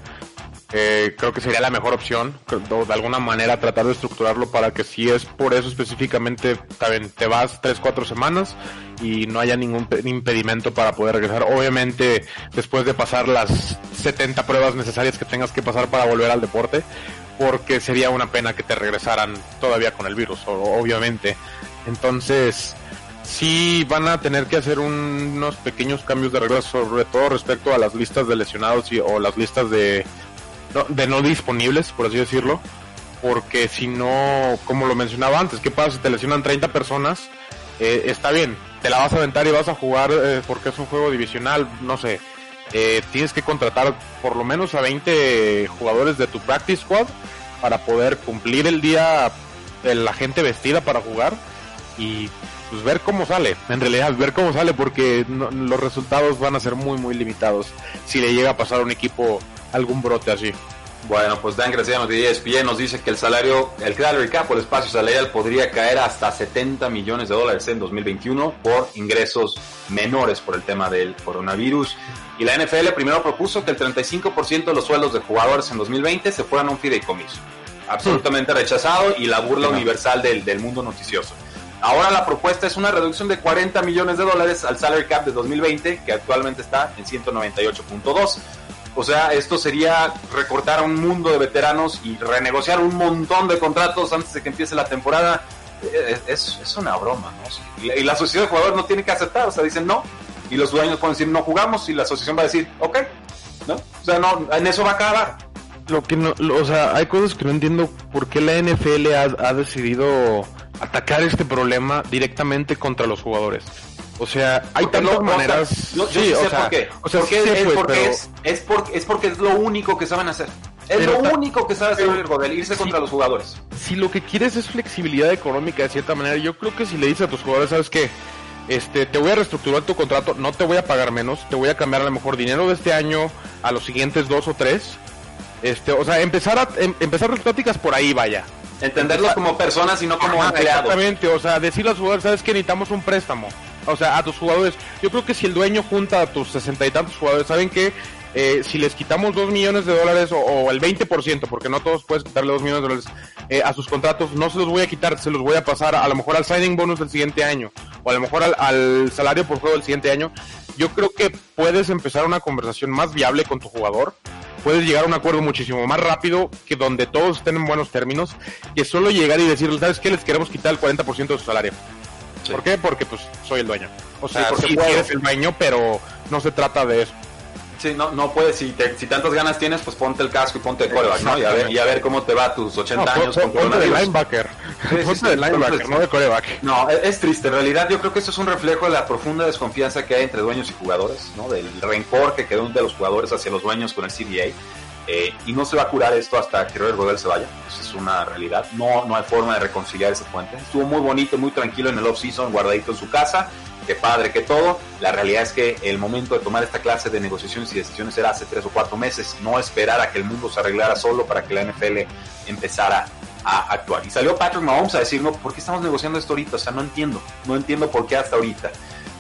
eh, creo que sería la mejor opción, de alguna manera tratar de estructurarlo para que si es por eso específicamente, también te vas 3, 4 semanas y no haya ningún impedimento para poder regresar. Obviamente, después de pasar las 70 pruebas necesarias que tengas que pasar para volver al deporte, porque sería una pena que te regresaran todavía con el virus, obviamente. Entonces, sí van a tener que hacer unos pequeños cambios de reglas, sobre todo respecto a las listas de lesionados y, o las listas de de no disponibles, por así decirlo, porque si no, como lo mencionaba antes, ¿qué pasa si te lesionan 30 personas? Eh, está bien, te la vas a aventar y vas a jugar eh, porque es un juego divisional, no sé. Eh, tienes que contratar por lo menos a 20 jugadores de tu practice squad para poder cumplir el día de la gente vestida para jugar y pues ver cómo sale, en realidad ver cómo sale porque los resultados van a ser muy muy limitados si le llega a pasar a un equipo algún brote así. Bueno, pues Dan Graciano de ESPN nos dice que el salario, el salary cap o el espacio salarial podría caer hasta 70 millones de dólares en 2021 por ingresos menores por el tema del coronavirus. Y la NFL primero propuso que el 35% de los sueldos de jugadores en 2020 se fueran a un fideicomiso. Absolutamente rechazado y la burla universal del, del mundo noticioso. Ahora la propuesta es una reducción de 40 millones de dólares al salary cap de 2020, que actualmente está en 198.2. O sea, esto sería recortar a un mundo de veteranos y renegociar un montón de contratos antes de que empiece la temporada. Es, es, una broma, ¿no? Y la, asociación de jugadores no tiene que aceptar, o sea, dicen no. Y los dueños pueden decir no jugamos y la asociación va a decir ok, ¿no? O sea, no, en eso va a acabar. Lo que no, o sea, hay cosas que no entiendo por qué la NFL ha, ha decidido atacar este problema directamente contra los jugadores. O sea, hay tantas maneras. sí, sé por qué. O sea, porque, es, porque es, es, porque, es, lo único que saben hacer. Es lo único que sabe hacer el Godel, irse contra los jugadores. Si lo que quieres es flexibilidad económica de cierta manera, yo creo que si le dices a tus jugadores, ¿sabes qué? Este, te voy a reestructurar tu contrato, no te voy a pagar menos, te voy a cambiar a lo mejor dinero de este año a los siguientes dos o tres. Este, o sea, empezar a, em, empezar las pláticas por ahí, vaya. Entenderlos como personas y no como empleados. Exactamente, o sea, decirle a los jugadores, ¿sabes que Necesitamos un préstamo. O sea, a tus jugadores. Yo creo que si el dueño junta a tus sesenta y tantos jugadores, ¿saben que eh, si les quitamos dos millones de dólares o, el 20%, porque no todos puedes quitarle dos millones de dólares eh, a sus contratos, no se los voy a quitar, se los voy a pasar a lo mejor al signing bonus del siguiente año o a lo mejor al, al salario por juego del siguiente año. Yo creo que puedes empezar una conversación más viable con tu jugador puedes llegar a un acuerdo muchísimo más rápido que donde todos estén en buenos términos, que solo llegar y decirles, ¿sabes qué? Les queremos quitar el 40% de su salario. ¿Por qué? Porque pues soy el dueño. O sea, sí, eres el dueño, pero no se trata de eso. Sí, no, no puedes, si, si tantas ganas tienes, pues ponte el casco y ponte el coreback, ¿no? Y a, ver, y a ver cómo te va tus 80 años con ponte de linebacker. ponte de linebacker, no de coreback. No, es, triste. En realidad yo creo que esto es un reflejo de la profunda desconfianza que hay entre dueños y jugadores, ¿no? Del rencor que quedó de los jugadores hacia los dueños con el CBA. Eh, y no se va a curar esto hasta que Robert Godel se vaya. Eso es una realidad. No, no hay forma de reconciliar ese puente. Estuvo muy bonito, muy tranquilo en el off-season, guardadito en su casa. Qué padre, que todo. La realidad es que el momento de tomar esta clase de negociaciones y decisiones era hace tres o cuatro meses. No esperar a que el mundo se arreglara solo para que la NFL empezara a actuar. Y salió Patrick Mahomes a decir, no, ¿por qué estamos negociando esto ahorita? O sea, no entiendo. No entiendo por qué hasta ahorita.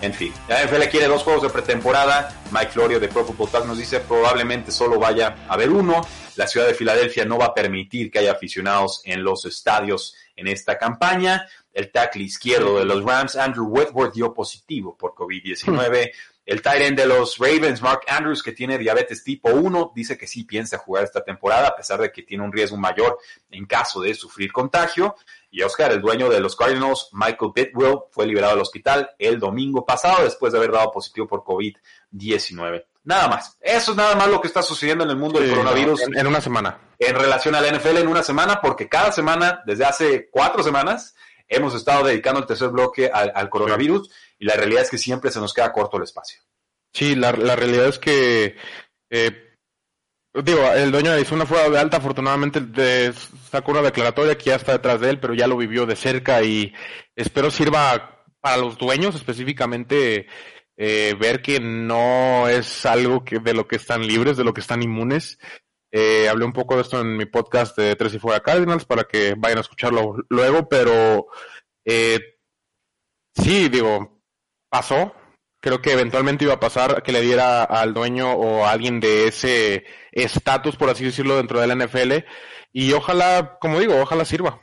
En fin, la NFL quiere dos juegos de pretemporada. Mike Florio de Pro Football Talk nos dice probablemente solo vaya a haber uno. La ciudad de Filadelfia no va a permitir que haya aficionados en los estadios en esta campaña. El tackle izquierdo de los Rams, Andrew Whitworth, dio positivo por COVID-19. El tight de los Ravens, Mark Andrews, que tiene diabetes tipo 1, dice que sí piensa jugar esta temporada, a pesar de que tiene un riesgo mayor en caso de sufrir contagio. Y Oscar, el dueño de los Cardinals, Michael Bidwell, fue liberado del hospital el domingo pasado después de haber dado positivo por COVID-19. Nada más. Eso es nada más lo que está sucediendo en el mundo del coronavirus. En, una semana. En relación a la NFL en una semana, porque cada semana, desde hace cuatro semanas, hemos estado dedicando el tercer bloque al, coronavirus y la realidad es que siempre se nos queda corto el espacio. Sí, la, realidad es que eh, Digo, el dueño de Arizona fue de alta, afortunadamente de, sacó una declaratoria que ya está detrás de él, pero ya lo vivió de cerca y espero sirva para los dueños específicamente eh, ver que no es algo que de lo que están libres, de lo que están inmunes. Eh, hablé un poco de esto en mi podcast de Tres y Fuera Cardinals para que vayan a escucharlo luego, pero eh, sí, digo, pasó, creo que eventualmente iba a pasar que le diera al dueño o a alguien de ese estatus, por así decirlo, dentro de la NFL. Y ojalá, como digo, ojalá sirva.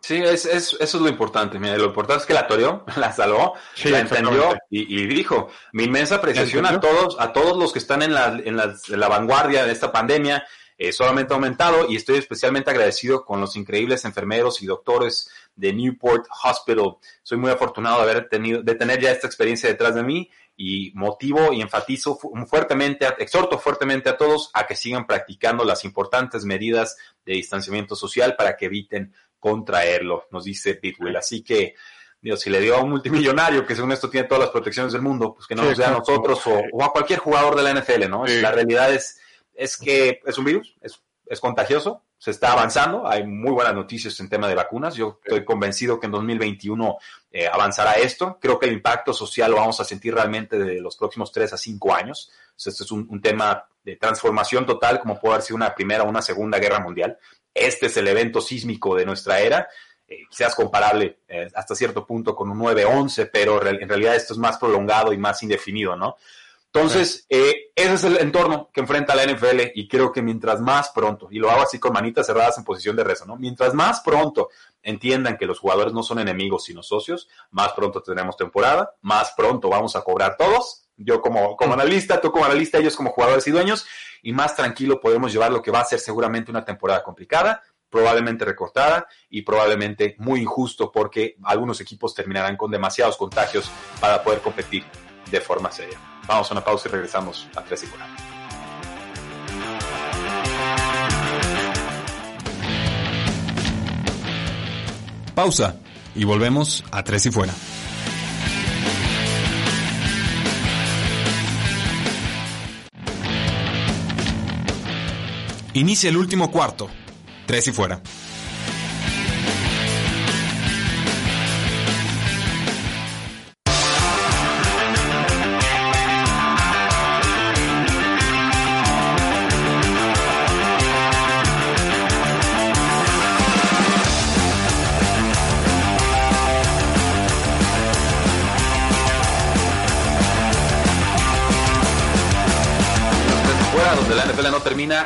Sí, es, es, eso es lo importante. Mira, lo importante es que la toreó, la salvó, la entendió y, dijo, mi inmensa apreciación a todos, a todos los que están en la, en la, en la vanguardia de esta pandemia, eh, solamente ha aumentado y estoy especialmente agradecido con los increíbles enfermeros y doctores de Newport Hospital. Soy muy afortunado de haber tenido, de tener ya esta experiencia detrás de mí y motivo y enfatizo fuertemente, exhorto fuertemente a todos a que sigan practicando las importantes medidas de distanciamiento social para que eviten contraerlo, nos dice Bitwell. Así que, Dios, si le dio a un multimillonario que según esto tiene todas las protecciones del mundo, pues que no nos dé a nosotros o, a cualquier jugador de la NFL, ¿no? La realidad es es que es un virus, es, es contagioso, se está avanzando, hay muy buenas noticias en tema de vacunas, yo estoy convencido que en 2021 eh, avanzará esto, creo que el impacto social lo vamos a sentir realmente de los próximos 3 a 5 años, este es un, tema de transformación total como puede haber sido una primera o una segunda guerra mundial, este es el evento sísmico de nuestra era, eh, quizás comparable eh, hasta cierto punto con un 9-11, pero en realidad esto es más prolongado y más indefinido, ¿no? Entonces, eh, ese es el entorno que enfrenta la NFL y creo que mientras más pronto, y lo hago así con manitas cerradas en posición de rezo, ¿no? Mientras más pronto entiendan que los jugadores no son enemigos sino socios, más pronto tendremos temporada, más pronto vamos a cobrar todos, yo como, como analista, tú como analista, ellos como jugadores y dueños, y más tranquilo podemos llevar lo que va a ser seguramente una temporada complicada, probablemente recortada y probablemente muy injusto porque algunos equipos terminarán con demasiados contagios para poder competir de forma seria. Vamos a una pausa y regresamos a 3 y fuera. Pausa y volvemos a 3 y fuera. Inicia el último cuarto. 3 y fuera.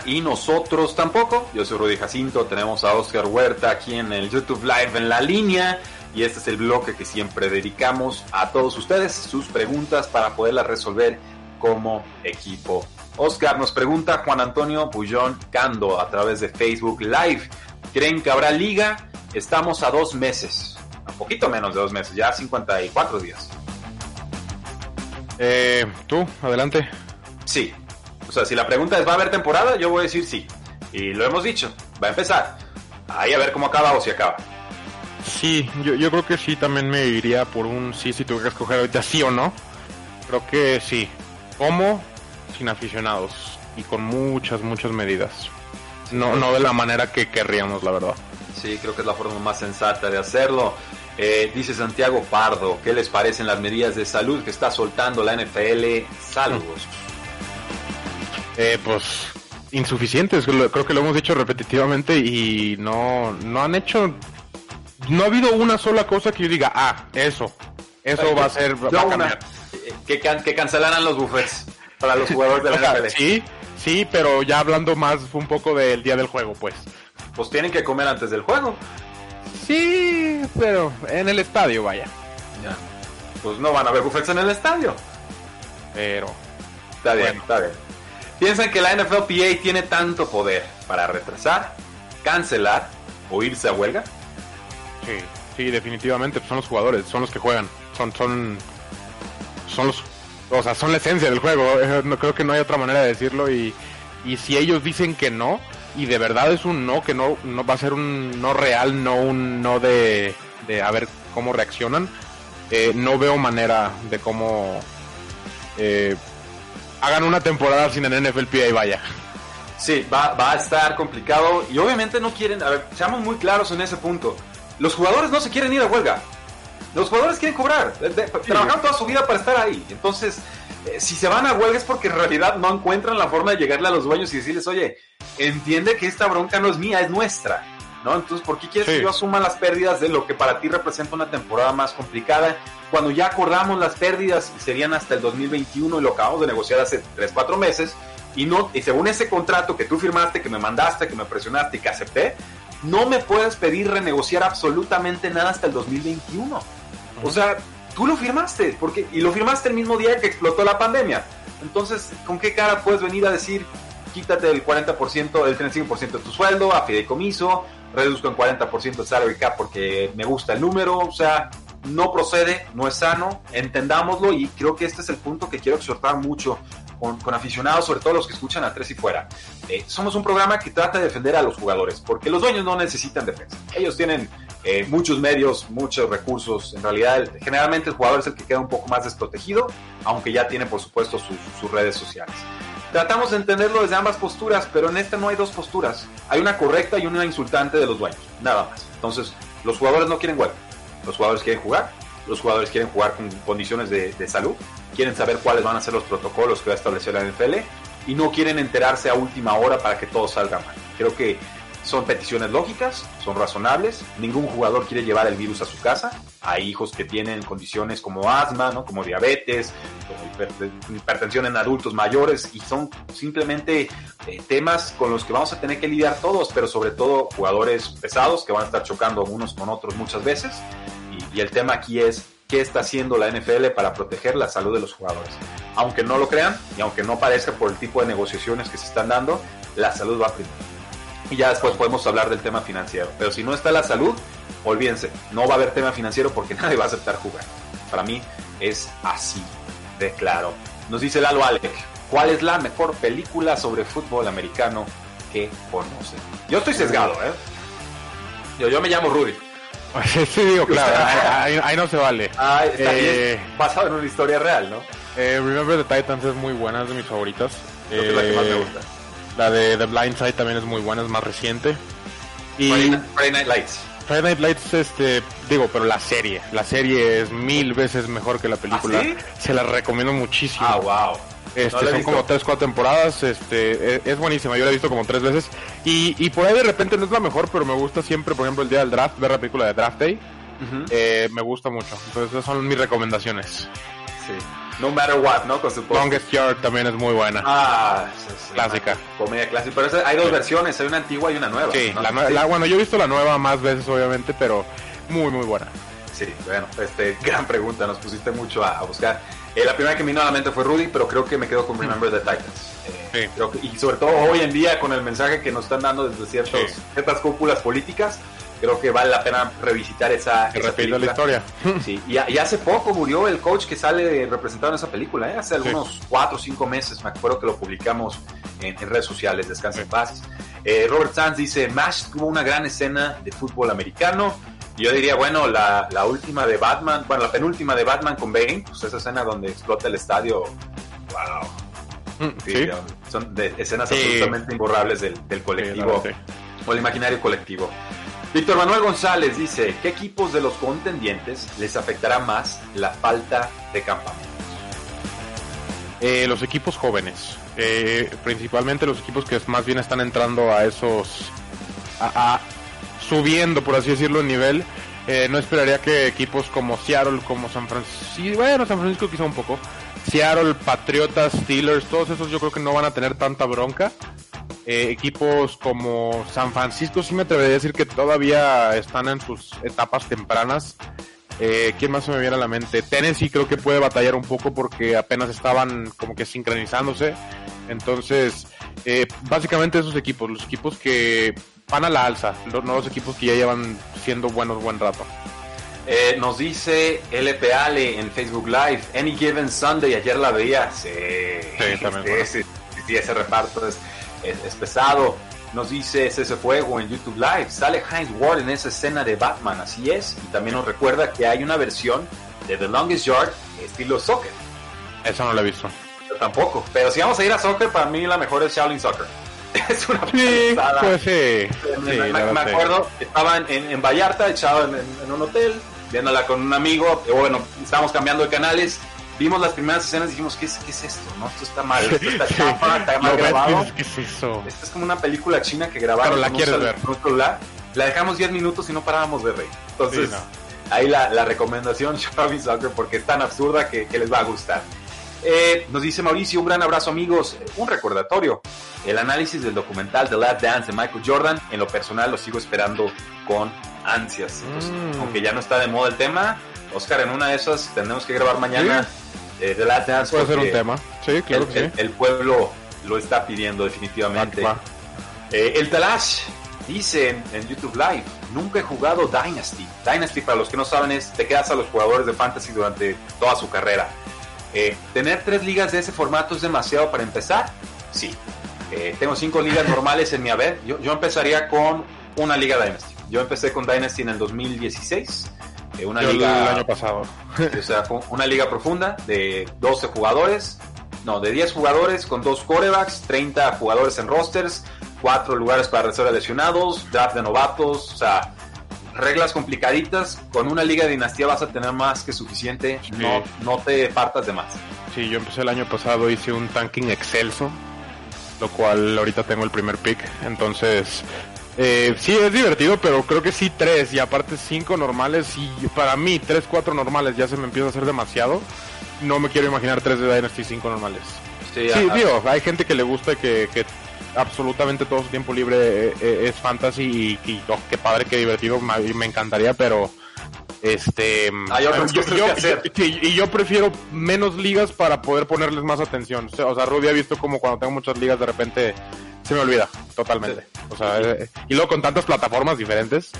Y nosotros tampoco. Yo soy Rudy Jacinto, tenemos a Oscar Huerta aquí en el YouTube Live en la línea y este es el bloque que siempre dedicamos a todos ustedes, sus preguntas para poderlas resolver como equipo. Oscar nos pregunta Juan Antonio Bullón Cando a través de Facebook Live. ¿Creen que habrá liga? Estamos a dos meses, a poquito menos de dos meses, ya 54 días. Eh, Tú, adelante. Sí, o sea, si la pregunta es, ¿va a haber temporada? Yo voy a decir sí. Y lo hemos dicho, va a empezar. Ahí a ver cómo acaba o si acaba. Sí, yo, yo creo que sí, también me iría por un sí si tuviera que escoger ahorita sí o no. Creo que sí. ¿Cómo? Sin aficionados y con muchas, muchas medidas. No, no de la manera que querríamos, la verdad. Sí, creo que es la forma más sensata de hacerlo. Eh, dice Santiago Pardo, ¿qué les parecen las medidas de salud que está soltando la NFL? Saludos. Eh, pues insuficientes, creo que lo hemos dicho repetitivamente y no, no han hecho, no ha habido una sola cosa que yo diga, ah, eso, eso va a ser, va a cambiar. Que, can, que cancelaran los buffets para los jugadores de la NFL. Sí, sí, pero ya hablando más un poco del día del juego, pues. Pues tienen que comer antes del juego. Sí, pero en el estadio, vaya. Ya. Pues no van a haber buffets en el estadio. Pero. Está bien, bueno. está bien. ¿Piensan que la NFLPA tiene tanto poder para retrasar, cancelar o irse a huelga? Sí, sí, definitivamente son los jugadores, son los que juegan, son, son, son los, o sea, son la esencia del juego. No creo que no hay otra manera de decirlo y, y si ellos dicen que no y de verdad es un no, que no, no va a ser un no real, no un no de, de a ver cómo reaccionan, eh, no veo manera de cómo eh, hagan una temporada sin el NFLPA y vaya. Sí, va, va, a estar complicado y obviamente no quieren, a ver, seamos muy claros en ese punto. Los jugadores no se quieren ir a huelga. Los jugadores quieren cobrar. De, de, sí. Trabajaron toda su vida para estar ahí. Entonces, eh, si se van a huelga es porque en realidad no encuentran la forma de llegarle a los dueños y decirles, oye, entiende que esta bronca no es mía, es nuestra. ¿No? Entonces, ¿por qué quieres sí. que yo asuma las pérdidas de lo que para ti representa una temporada más complicada? Cuando ya acordamos las pérdidas y serían hasta el 2021 y lo acabamos de negociar hace 3, 4 meses, y, no, y según ese contrato que tú firmaste, que me mandaste, que me presionaste y que acepté, no me puedes pedir renegociar absolutamente nada hasta el 2021. Uh -huh. O sea, tú lo firmaste, porque, y lo firmaste el mismo día que explotó la pandemia. Entonces, ¿con qué cara puedes venir a decir, quítate el 40%, el 35% de tu sueldo, a fideicomiso, reduzco en 40% el salary cap porque me gusta el número, o sea, no procede, no es sano, entendámoslo y creo que este es el punto que quiero exhortar mucho con, aficionados, sobre todo los que escuchan a tres y fuera. Eh, somos un programa que trata de defender a los jugadores, porque los dueños no necesitan defensa. Ellos tienen eh, muchos medios, muchos recursos. En realidad, generalmente el jugador es el que queda un poco más desprotegido, aunque ya tiene, por supuesto, sus redes sociales. Tratamos de entenderlo desde ambas posturas, pero en esta no hay dos posturas. Hay una correcta y una insultante de los dueños, nada más. Entonces, los jugadores no quieren huelga. Los jugadores quieren jugar, los jugadores quieren jugar con condiciones de, de, salud, quieren saber cuáles van a ser los protocolos que va a establecer la NFL y no quieren enterarse a última hora para que todo salga mal. Creo que son peticiones lógicas, son razonables. Ningún jugador quiere llevar el virus a su casa. Hay hijos que tienen condiciones como asma, ¿no? como diabetes, como hipertensión en adultos mayores y son simplemente eh, temas con los que vamos a tener que lidiar todos, pero sobre todo jugadores pesados que van a estar chocando unos con otros muchas veces. Y, el tema aquí es qué está haciendo la NFL para proteger la salud de los jugadores. Aunque no lo crean y aunque no parezca por el tipo de negociaciones que se están dando, la salud va primero y ya después podemos hablar del tema financiero. Pero si no está la salud, olvídense, no va a haber tema financiero porque nadie va a aceptar jugar. Para mí es así de claro. Nos dice Lalo Alec, ¿cuál es la mejor película sobre fútbol americano que conoce? Yo estoy sesgado, ¿eh? Yo, yo me llamo Rudy. Sí, digo, claro, ahí, no se vale. Ah, está eh, basado en una historia real, ¿no? Eh, Remember the Titans es muy buena, es de mis favoritas. Creo que es la que más me Eh, gusta. La de The Blind Side también es muy buena, es más reciente. Y Friday Night- Friday Night Lights. Friday Night Lights, este, digo, pero la serie, la serie es mil veces mejor que la película. ¿Ah, sí? Se la recomiendo muchísimo. Ah, wow. Este, No son visto. como tres, cuatro temporadas, este, es, es buenísima, yo la he visto como tres veces. Y, y por ahí de repente no es la mejor, pero me gusta siempre, por ejemplo, el día del draft, ver la película de Draft Day, eh, me gusta mucho. Entonces esas son mis recomendaciones. Sí. No matter what, ¿no? Con su post. Longest Yard también es muy buena. Ah, sí, sí, Clásica. Comedia clásica. Pero esa- hay dos versiones, hay una antigua y una nueva. sí, ¿no? la, Sí. la- bueno, yo he visto la nueva más veces, obviamente, pero muy, muy buena. Sí, bueno, este, gran pregunta, nos pusiste mucho a, a buscar. Eh, la primera que me vino a la mente fue Rudy, pero creo que me quedo con Remember the Titans. Eh, Sí. creo que- y sobre todo hoy en día, con el mensaje que nos están dando desde ciertos, Sí. ciertas cúpulas políticas, creo que vale la pena revisitar esa, esa la historia. Sí, y, y hace poco murió el coach que sale representado en esa película, ¿eh? hace algunos cuatro o cinco meses, me acuerdo que lo publicamos en, en redes sociales, Descansa en Sí. paz. Eh, Robert Sanz dice, MASH tuvo una gran escena de fútbol americano. Yo diría, bueno, la, la última de Batman, bueno, la penúltima de Batman con Bane, pues esa escena donde explota el estadio, wow. Mm, Sí, Sí, Son de escenas absolutamente imborrables del, del colectivo o el imaginario colectivo. Víctor Manuel González dice, ¿qué equipos de los contendientes les afectará más la falta de campamento? Eh, los equipos jóvenes, eh, principalmente los equipos que más bien están entrando a esos, a- subiendo por así decirlo el nivel. Eh, no esperaría que equipos como Seattle, como San Francisco, bueno San Francisco quizá un poco, Seattle, Patriotas, Steelers, todos esos yo creo que no van a tener tanta bronca. Eh, equipos como San Francisco sí me atrevería a decir que todavía están en sus etapas tempranas. Eh, ¿Quién más se me viene a la mente? Tennessee creo que puede batallar un poco porque apenas estaban como que sincronizándose. Entonces, eh, básicamente esos equipos, los equipos que van a la alza, no los equipos que ya llevan siendo buenos buen rato. Eh, nos dice LP Ale en Facebook Live, Any Given Sunday, ayer la veía. Sí, también, sí, bueno. sí, sí, ese reparto es, es, es pesado. Nos dice ese Fuego en YouTube Live, sale Heinz Ward en esa escena de Batman, así es. Y también nos recuerda que hay una versión de The Longest Yard estilo soccer. Eso no lo he visto. Yo tampoco, pero si vamos a ir a soccer, para mí la mejor es Shaolin Soccer. Es una Sí, pues sí. Me, Sí, me- me acuerdo, estaba en, en- en Vallarta, echado en, en- un hotel, viéndola con un amigo, bueno, estábamos cambiando de canales, vimos las primeras escenas y dijimos, ¿qué es, qué es esto? No, esto está mal, esto está chafa, está mal grabado. ¿Qué es eso? Esto es como una película china que grabaron Pero la quieres ver. celular. La dejamos 10 minutos y no parábamos de reír. Entonces, Sí, no. ahí la, la recomendación Shaolin Soccer porque es tan absurda que, que les va a gustar. Eh, nos dice Mauricio, un gran abrazo amigos, un recordatorio. El análisis del documental The Last Dance de Michael Jordan, en lo personal lo sigo esperando con ansias. Entonces, Mm. Aunque ya no está de moda el tema, Oscar, en una de esas tenemos que grabar mañana eh, The Last Dance. Puede ser un tema. Sí, claro el, que el- sí. el pueblo lo está pidiendo definitivamente. Va, va. Eh, el Talash dice en, en YouTube Live, nunca he jugado Dynasty. Dynasty, para los que no saben, es te quedas a los jugadores de Fantasy durante toda su carrera. Eh, ¿Tener tres ligas de ese formato es demasiado para empezar? Sí. Eh, tengo cinco ligas normales en mi haber. Yo, yo empezaría con una liga Dynasty. Yo empecé con Dynasty en el 2016. Eh, una Yo el liga año pasado. o sea, fue una liga profunda de 12 jugadores, no, de 10 jugadores con dos corebacks, 30 jugadores en rosters, 4 lugares para reserva lesionados, draft de novatos, o sea, reglas complicaditas. Con una liga de dinastía vas a tener más que suficiente, Sí. no, no te partas de más. Sí, yo empecé el año pasado, hice un tanking excelso, lo cual ahorita tengo el primer pick, entonces Eh, sí, es divertido, pero creo que sí tres y aparte cinco normales y para mí tres, cuatro normales ya se me empieza a hacer demasiado. No me quiero imaginar tres de Dynasty cinco normales. Sí, digo, hay gente que le gusta que, que absolutamente todo su tiempo libre eh, eh, es fantasy y, oh, qué padre, qué divertido, me, encantaría, pero este hay yo, que hacer. Y, yo prefiero menos ligas para poder ponerles más atención. O sea, Rudy ha visto como cuando tengo muchas ligas de repente se me olvida totalmente. O sea, eh, y luego con tantas plataformas diferentes.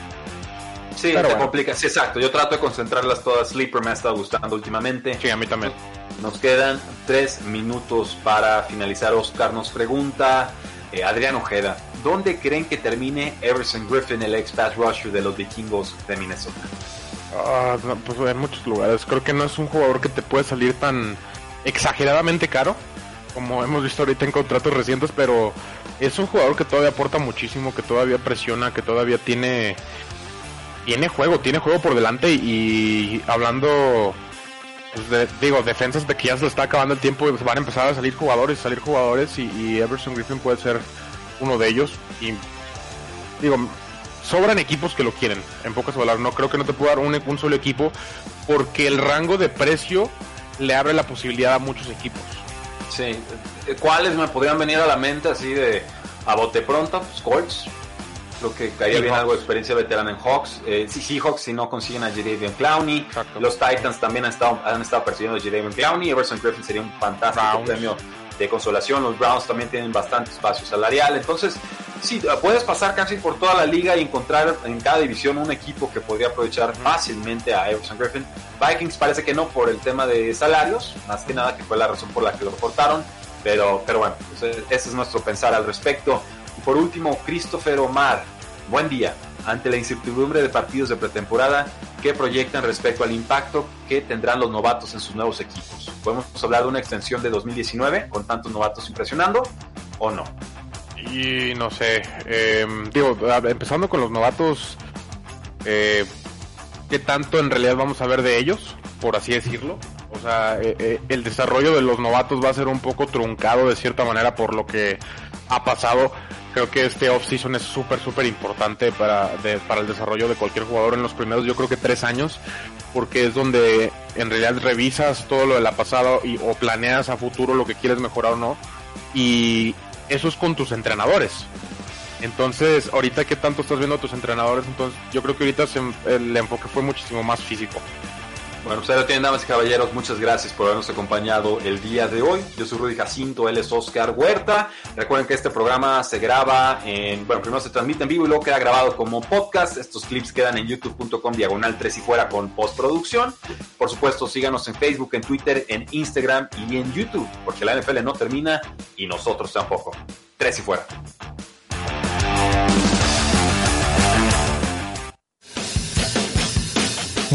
Sí, te complica. Sí, exacto. Yo trato de concentrarlas todas. Sleeper me ha estado gustando últimamente. Sí, a mí también. Nos quedan tres minutos para finalizar. Oscar nos pregunta, eh, Adrián Ojeda, ¿dónde creen que termine Everson Griffin, el ex pass rusher de los vikingos de Minnesota? Ah, pues en muchos lugares. Creo que no es un jugador que te puede salir tan exageradamente caro como hemos visto ahorita en contratos recientes, pero es un jugador que todavía aporta muchísimo, que todavía presiona, que todavía tiene tiene juego, tiene juego por delante y hablando pues, digo, defensas de que ya se está acabando el tiempo y van a empezar a salir jugadores, salir jugadores y, Everson Griffin puede ser uno de ellos y digo, sobran equipos que lo quieren, en pocas palabras, no creo que no te pueda dar un solo equipo porque el rango de precio le abre la posibilidad a muchos equipos. Sí, ¿cuáles me podrían venir a la mente así de a bote pronto? Pues Colts, Creo que caería bien algo de experiencia veterana en Hawks. Eh, Seahawks si no consiguen a Jadavion Clowney. Los Titans también han estado, han estado persiguiendo a Jadavion Clowney. Everson Griffin sería un fantástico premio de consolación. Los Browns también tienen bastante espacio salarial. Entonces, sí, puedes pasar casi por toda la liga y encontrar en cada división un equipo que podría aprovechar fácilmente a Everson Griffin. Vikings parece que no por el tema de salarios, más que nada que fue la razón por la que lo cortaron. Pero, pero bueno, pues, ese es nuestro pensar al respecto por último, Christopher Omar. Buen día. Ante la incertidumbre de partidos de pretemporada, ¿qué proyectan respecto al impacto que tendrán los novatos en sus nuevos equipos? ¿Podemos hablar de una extensión de 2019 con tantos novatos impresionando o no? Y no sé, em, digo, empezando con los novatos, eh, ¿qué tanto en realidad vamos a ver de ellos, por así decirlo? O sea, eh, eh, el desarrollo de los novatos va a ser un poco truncado de cierta manera por lo que ha pasado. Creo que este off-season es súper, súper importante para, para el desarrollo de cualquier jugador en los primeros, yo creo que tres años, porque es donde en realidad revisas todo lo de la pasada y, o planeas a futuro lo que quieres mejorar o no. Y eso es con tus entrenadores. Entonces, ahorita que tanto estás viendo a tus entrenadores, entonces yo creo que ahorita el enfoque fue muchísimo más físico. Bueno, pues lo tienen, damas y caballeros. Muchas gracias por habernos acompañado el día de hoy. Yo soy Rudy Jacinto, él es Oscar Huerta. Recuerden que este programa se graba en, bueno, primero se transmite en vivo y luego queda grabado como podcast. Estos clips quedan en youtube.com diagonal 3 y fuera con postproducción. Por supuesto, síganos en Facebook, en Twitter, en Instagram y en YouTube, porque la NFL no termina y nosotros tampoco. 3 y fuera.